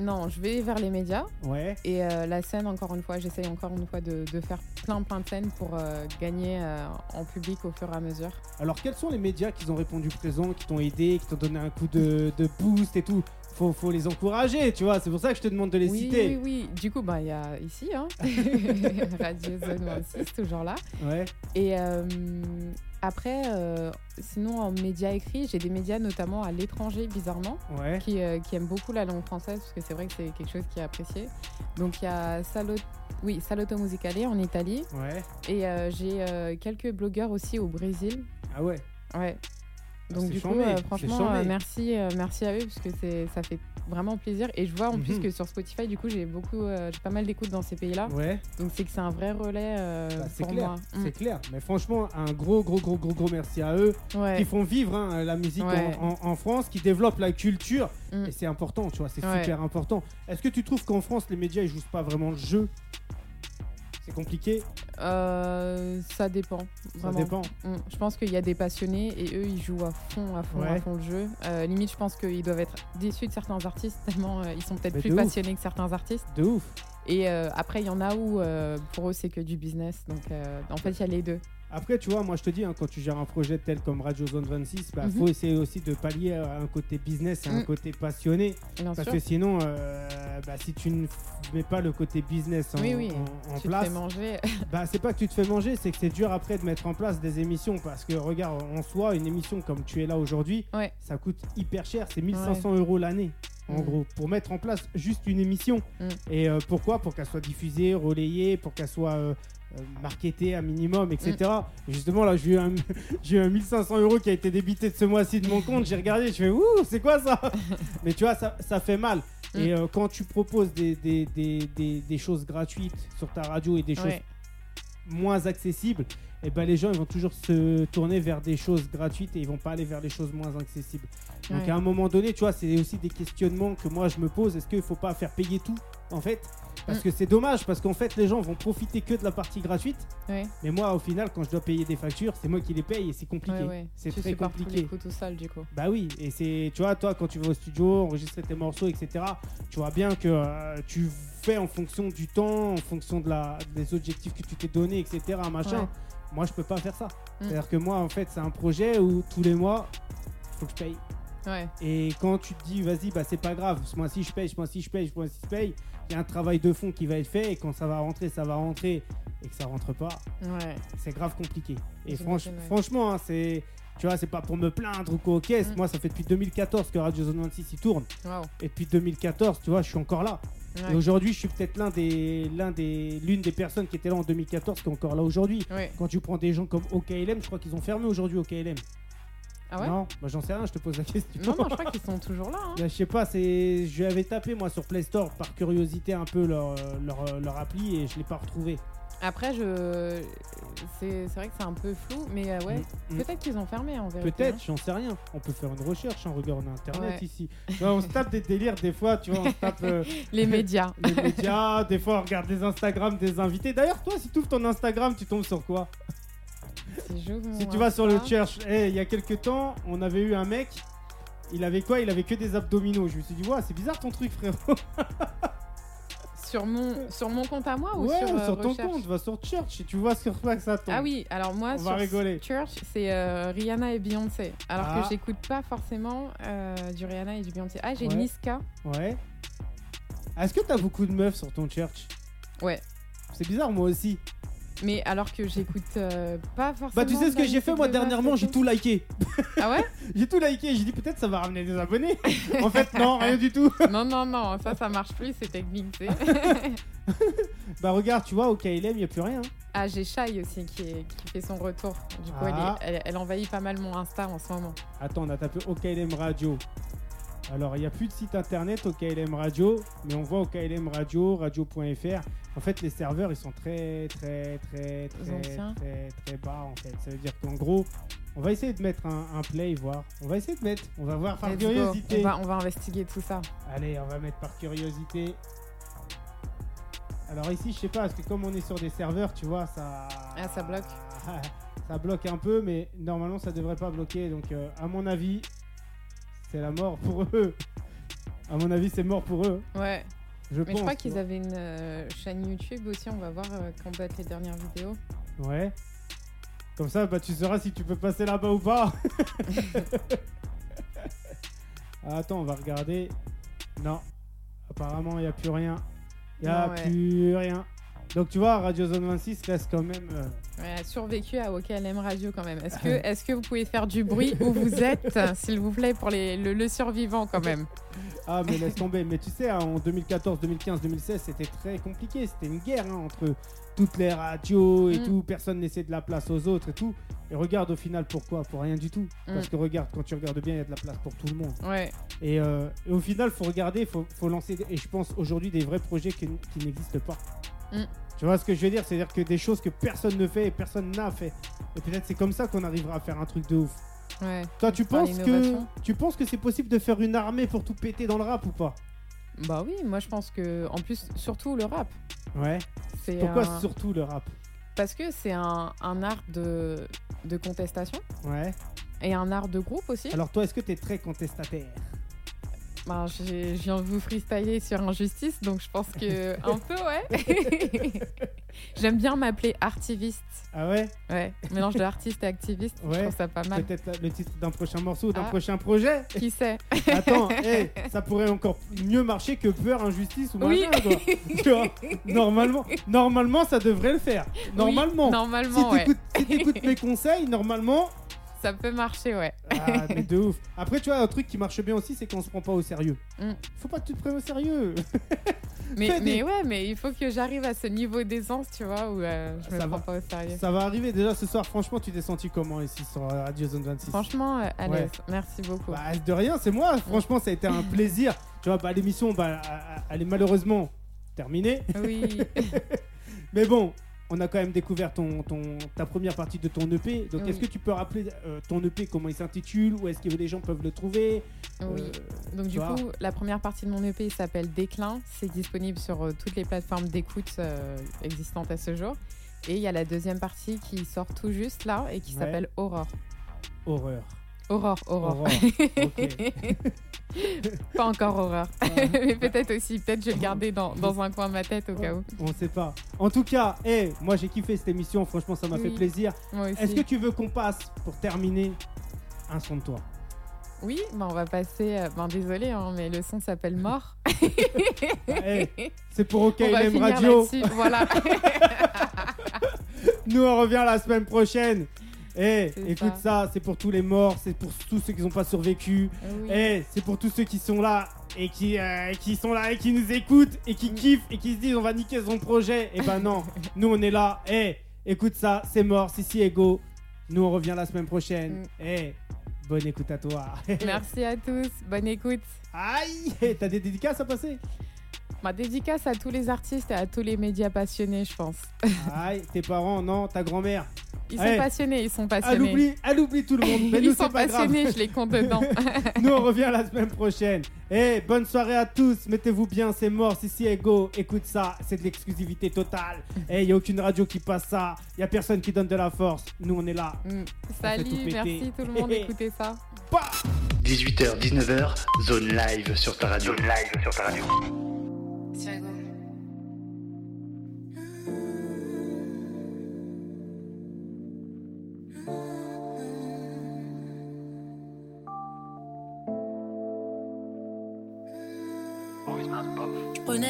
Non, je vais vers les médias Ouais. et euh, la scène, encore une fois, j'essaye encore une fois de, de faire plein plein de scènes pour euh, gagner euh, en public au fur et à mesure. Alors quels sont les médias qui ont répondu présent, qui t'ont aidé, qui t'ont donné un coup de, de boost et tout? Faut, faut les encourager, tu vois, c'est pour ça que je te demande de les oui, citer. oui, oui. Du coup, bah, il y a ici, hein. Radio Zone 26, toujours là. Ouais. Et euh, après, euh, sinon, en médias écrits, j'ai des médias notamment à l'étranger, bizarrement, Ouais. qui, euh, qui aiment beaucoup la langue française, parce que c'est vrai que c'est quelque chose qui est apprécié. Donc, il y a Salot... Oui, Salotto Musicale en Italie. Ouais. Et j'ai quelques blogueurs aussi au Brésil. Ah ouais. Ouais. Donc c'est du coup, euh, franchement, euh, merci, euh, merci à eux parce que c'est, ça fait vraiment plaisir. Et je vois en plus Mhm. que sur Spotify, du coup, j'ai beaucoup, j'ai pas mal d'écoutes dans ces pays-là. Ouais. Donc c'est que c'est un vrai relais Bah, c'est pour clair. moi. C'est clair. Mais franchement, un gros, gros, gros, gros, gros merci à eux Mm. Ouais. qui font vivre hein, la musique en- Ouais. en, en France, qui développent la culture. Mm. Et c'est important, tu vois, c'est super important. Est-ce que tu trouves qu'en France, les médias, ils jouent pas vraiment le jeu? C'est compliqué Euh, ça dépend. Ça Vraiment. dépend. Mm. Je pense qu'il y a des passionnés et eux, ils jouent à fond, à fond, Ouais. à fond le jeu. Euh, limite, je pense qu'ils doivent être déçus de certains artistes tellement euh, ils sont peut-être plus ouf. passionnés que certains artistes. De ouf. Et après, il y en a où pour eux, c'est que du business. Donc en fait, il y a les deux. Après, tu vois, moi je te dis, hein, quand tu gères un projet tel comme Radio Zone 26, il Mhm. faut essayer aussi de pallier à un côté business et un Mm. côté passionné. Bien Parce sûr. que sinon, euh, bah, si tu ne mets pas le côté business en, Oui, oui. en- en tu te place, fais manger. bah, c'est pas que tu te fais manger, c'est que c'est dur après de mettre en place des émissions. Parce que regarde, en soi, une émission comme tu es là aujourd'hui, Ouais. ça coûte hyper cher, c'est 1500 euros l'année. en Mm. gros, pour mettre en place juste une émission. Mm. Et euh, pourquoi? Pour qu'elle soit diffusée, relayée, pour qu'elle soit euh, euh, marketée un minimum, etc. Mm. Justement, là, j'ai eu, un, j'ai eu un 1500 euros qui a été débité de ce mois-ci de mon compte. J'ai regardé, je fais ouh, c'est quoi ça? Mais tu vois, ça, ça fait mal. Mm. Et euh, quand tu proposes des, des, des, des, des choses gratuites sur ta radio et des choses Ouais. moins accessibles, et ben les gens ils vont toujours se tourner vers des choses gratuites et ils vont pas aller vers les choses moins accessibles. Donc Ouais. à un moment donné, tu vois, c'est aussi des questionnements que moi je me pose. Est-ce qu'il faut pas faire payer tout en fait? Parce Mm. que c'est dommage parce qu'en fait les gens vont profiter que de la partie gratuite. Ouais. Mais moi au final quand je dois payer des factures, c'est moi qui les paye et c'est compliqué. Ouais, ouais. C'est très compliqué. les coups tout seul, du coup. Bah oui, et c'est, tu vois, toi, quand tu vas au studio, enregistrer tes morceaux, etc., tu vois bien que euh, tu fais en fonction du temps, en fonction de la, des objectifs que tu t'es donné, etc., machin. Moi, je peux pas faire ça. Mm. C'est-à-dire que moi, en fait, c'est un projet où tous les mois, faut que je paye. Ouais. Et quand tu te dis, vas-y, bah c'est pas grave, ce mois-ci je paye, ce mois-ci je paye, ce mois-ci je paye, il y a un travail de fond qui va être fait, et quand ça va rentrer, ça va rentrer, et que ça rentre pas, Ouais. c'est grave compliqué. Et franch- franchement, hein, c'est. Tu vois, c'est pas pour me plaindre ou quoi, ok. Mm. Moi, ça fait depuis 2014 que Radio Zone 26 il tourne. Et depuis 2014, tu vois, je suis encore là. Ouais. Et aujourd'hui, je suis peut-être l'un des, l'un des, l'une des personnes qui était là en 2014 qui est encore là aujourd'hui. Ouais. Quand tu prends des gens comme OKLM, je crois qu'ils ont fermé aujourd'hui OKLM. Ah ouais Non, moi j'en sais rien, je te pose la question. Non, non, je crois qu'ils sont toujours là. hein. Là, je sais pas, c'est, je avais tapé moi sur Play Store par curiosité un peu leur, leur, leur appli et je l'ai pas retrouvé. Après, je... c'est vrai que c'est un peu flou, mais euh, ouais, Mm, mm. peut-être qu'ils ont fermé en vérité. Peut-être, hein. j'en sais rien. On peut faire une recherche, hein, regarde, on a internet Ouais. ici. On se tape des délires des fois, tu vois, on se tape euh, Les médias. les médias, des fois on regarde les Instagram des invités. D'ailleurs, toi, si tu ouvres ton Instagram, tu tombes sur quoi? Si, tu vas sur le church, il y a quelques temps, on avait eu un mec, il avait quoi Il avait que des abdominaux. Je me suis dit, ouais, c'est bizarre ton truc, frérot. Sur mon, sur mon compte à moi ou ouais, sur, sur, euh, ton recherche compte, va sur church et tu vois sur quoi que ça tombe. Ah oui, alors moi On sur va rigoler. Church, c'est euh, Rihanna et Beyoncé. Alors Ah. que j'écoute pas forcément euh, du Rihanna et du Beyoncé. Ah, j'ai Ouais. Niska. Ouais. Est-ce que t'as beaucoup de meufs sur ton church? Ouais. C'est bizarre, moi aussi. Mais alors que j'écoute euh, pas forcément. Bah, tu sais ce que j'ai fait moi dernièrement J'ai tout liké. Ah ouais J'ai tout liké. J'ai dit peut-être ça va ramener des abonnés. en fait, non, rien du tout. Non, non, non, ça, ça marche plus, c'est technique. tu sais. Bah, regarde, tu vois, au KLM, il n'y a plus rien. ah, j'ai Shai aussi qui, est- qui fait son retour. Du coup, elle, Ah. est- elle, elle envahit pas mal mon Insta en ce moment. Attends, on a tapé OKLM Radio. Alors, il n'y a plus de site internet OKLM Radio, mais on voit OKLM Radio, radio.fr. En fait, les serveurs, ils sont très, très, très, très, très, très bas, en fait. Ça veut dire qu'en gros, on va essayer de mettre un, un play, voir. On va essayer de mettre. On va voir par Let's curiosité. On va, on va investiguer tout ça. Allez, on va mettre par curiosité. Alors ici, je sais pas, parce que comme on est sur des serveurs, tu vois, ça... Ah, ça bloque. ça bloque un peu, mais normalement, ça devrait pas bloquer. Donc, euh, à mon avis, c'est la mort pour eux. À mon avis, c'est mort pour eux. Ouais. Je Mais pense. je crois qu'ils avaient une euh, chaîne YouTube aussi. On va voir euh, quand va être les dernières vidéos. Ouais. Comme ça, bah, tu sauras si tu peux passer là-bas ou pas. Ah, attends, on va regarder. Non. Apparemment, il n'y a plus rien. Il n'y a Non, ouais. plus rien. Donc, tu vois, Radio Zone 26 reste quand même. euh, Ouais, survécu à OKLM Radio quand même. Est-ce que, est que vous pouvez faire du bruit où vous êtes, s'il vous plaît, pour les, le, le survivant quand même? Ah, mais laisse tomber. Mais tu sais, hein, en 2014, 2015, 2016, c'était très compliqué. C'était une guerre hein, entre toutes les radios et Mm. tout. Personne n'essaie de la place aux autres et tout. Et regarde au final pourquoi? Pour rien du tout. Parce Mm. que regarde, quand tu regardes bien, il y a de la place pour tout le monde. Ouais, Et, euh, et au final, faut regarder, faut, faut lancer, et je pense aujourd'hui des vrais projets qui, qui n'existent pas. Mm. Tu vois ce que je veux dire? C'est-à-dire que des choses que personne ne fait et personne n'a fait. Et peut-être c'est comme ça qu'on arrivera à faire un truc de ouf. ouais. Toi, tu penses que tu penses que c'est possible de faire une armée pour tout péter dans le rap ou pas? Bah oui, moi je pense que, en plus, surtout le rap. Ouais. Pourquoi un- surtout le rap? Parce que c'est un, un art de, de contestation Ouais. et un art de groupe aussi. Alors toi, est-ce que t'es très contestataire? J'ai- je viens de vous freestyler sur Injustice, donc je pense que un peu, ouais. J'aime bien m'appeler artiviste. Ah ouais? Ouais, mélange de artiste et activiste, je Ouais. trouve ça pas mal. Peut-être le titre d'un prochain morceau ou d'un Ah. prochain projet? Qui sait? Attends, hey, ça pourrait encore mieux marcher que peur, injustice ou Oui. machin, quoi. tu vois Normalement, normalement, ça devrait le faire. Normalement. Oui, normalement, si ouais. t'écoutes si t'écoutes mes conseils, normalement, Ça peut marcher, ouais. Ah, mais de ouf. Après, tu vois, un truc qui marche bien aussi, c'est qu'on se prend pas au sérieux. Mm. Faut pas que tu te prennes au sérieux. Mais, des- ouais, mais il faut que j'arrive à ce niveau d'aisance, tu vois, où euh, je me Ça prends va. pas au sérieux. Ça va arriver déjà ce soir. Franchement, tu t'es senti comment ici sur Radio Zone 26 Franchement, euh, à Ouais. l'aise. Merci beaucoup. Bah, de rien, c'est moi. Franchement, ça a été un plaisir. Tu vois, bah, l'émission, bah, elle est malheureusement terminée. Oui. Mais bon, on a quand même découvert ton, ton, ta première partie de ton EP. Donc, Oui. est-ce que tu peux rappeler euh, ton EP, comment il s'intitule Où est-ce que les gens peuvent le trouver oui. Euh, Donc du vois. coup, la première partie de mon EP s'appelle Déclin. C'est disponible sur euh, toutes les plateformes d'écoute existantes à ce jour. Et il y a la deuxième partie qui sort tout juste là et qui Ouais. s'appelle Aurore. Horreur. Aurore, Aurore. Aurore. Pas encore Horreur. Ouais. Mais peut-être aussi, peut-être je vais le garder dans, dans un coin de ma tête au cas où. On sait pas. En tout cas, hey, moi j'ai kiffé cette émission. Franchement, ça m'a Oui. fait plaisir. Est-ce que tu veux qu'on passe pour terminer un son de toi? Oui, bah on va passer. euh, Ben désolé, hein, mais le son s'appelle Mort. Hey, C'est pour OK on va LM finir Radio. Voilà. Nous, on revient la semaine prochaine. Eh, écoute ça, c'est pour tous les morts, c'est pour tous ceux qui n'ont pas survécu. Oui. Eh, c'est pour tous ceux qui sont là et qui, euh, qui sont là et qui nous écoutent et qui kiffent et qui se disent on va niquer son projet. Et ben non, nous on est là. Eh, écoute ça, c'est mort, si si ego. Nous on revient la semaine prochaine. Mm. Eh, bonne écoute à toi. Merci à tous. Bonne écoute. Aïe, eh, t'as des dédicaces à passer? Ma dédicace à tous les artistes et à tous les médias passionnés, je pense. Aïe, tes parents, non, ta grand-mère? Ils Allez. sont passionnés, ils sont Elle passionnés. oublie, elle oublie tout le monde. Mais nous ils sont grave. passionnés, je les compte dedans. Nous, on revient la semaine prochaine. Eh, bonne soirée à tous. Mettez-vous bien, c'est mort. Si, si, ego. Écoute ça, c'est de l'exclusivité totale. Eh, il n'y a aucune radio qui passe ça. Il n'y a personne qui donne de la force. Nous, on est là. Mm. Salut, tout merci tout le monde, écoutez ça. Bah 18h, 19h, zone live sur ta radio. Zone live sur ta radio.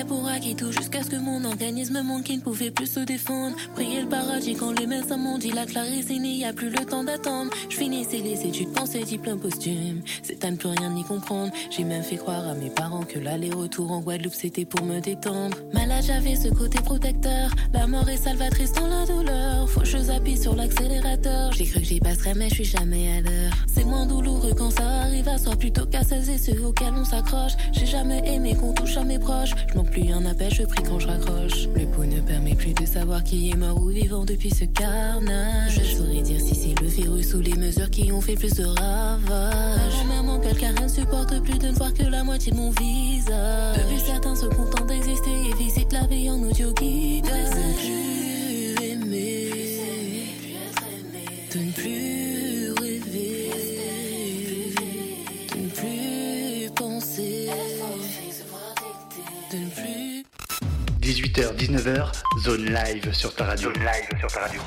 Pour acquis tout jusqu'à ce que mon organisme montre qu'il ne pouvait plus se défendre. Prier le paradis quand les médecins m'ont dit la clarisse il n'y a plus le temps d'attendre. Je finissais les études, pensée diplôme posthume. C'est à ne plus rien y comprendre. J'ai même fait croire à mes parents que l'aller-retour en Guadeloupe c'était pour me détendre. Malade, j'avais ce côté protecteur. La mort est salvatrice dans la douleur. Faucheuse appuie sur l'accélérateur. J'ai cru que j'y passerais, mais je suis jamais à l'heure. C'est moins douloureux quand ça arrive à soi plutôt qu'à celles et ceux auxquels on s'accroche. J'ai jamais aimé qu'on touche à mes proches. Je manque plus un appel, je prie quand je raccroche. Le pot ne permet plus de savoir qui est mort ou vivant depuis ce carnage. Je saurais dire si c'est le virus ou les mesures qui ont fait plus de ravages. Ma mère m'engueule car elle ne supporte plus de ne voir que la moitié de mon visage. Depuis certains se contentent d'exister et visitent la vie en audio guide. De ne plus aimer, de plus 18h, 19h, zone live sur ta radio. Zone live sur ta radio.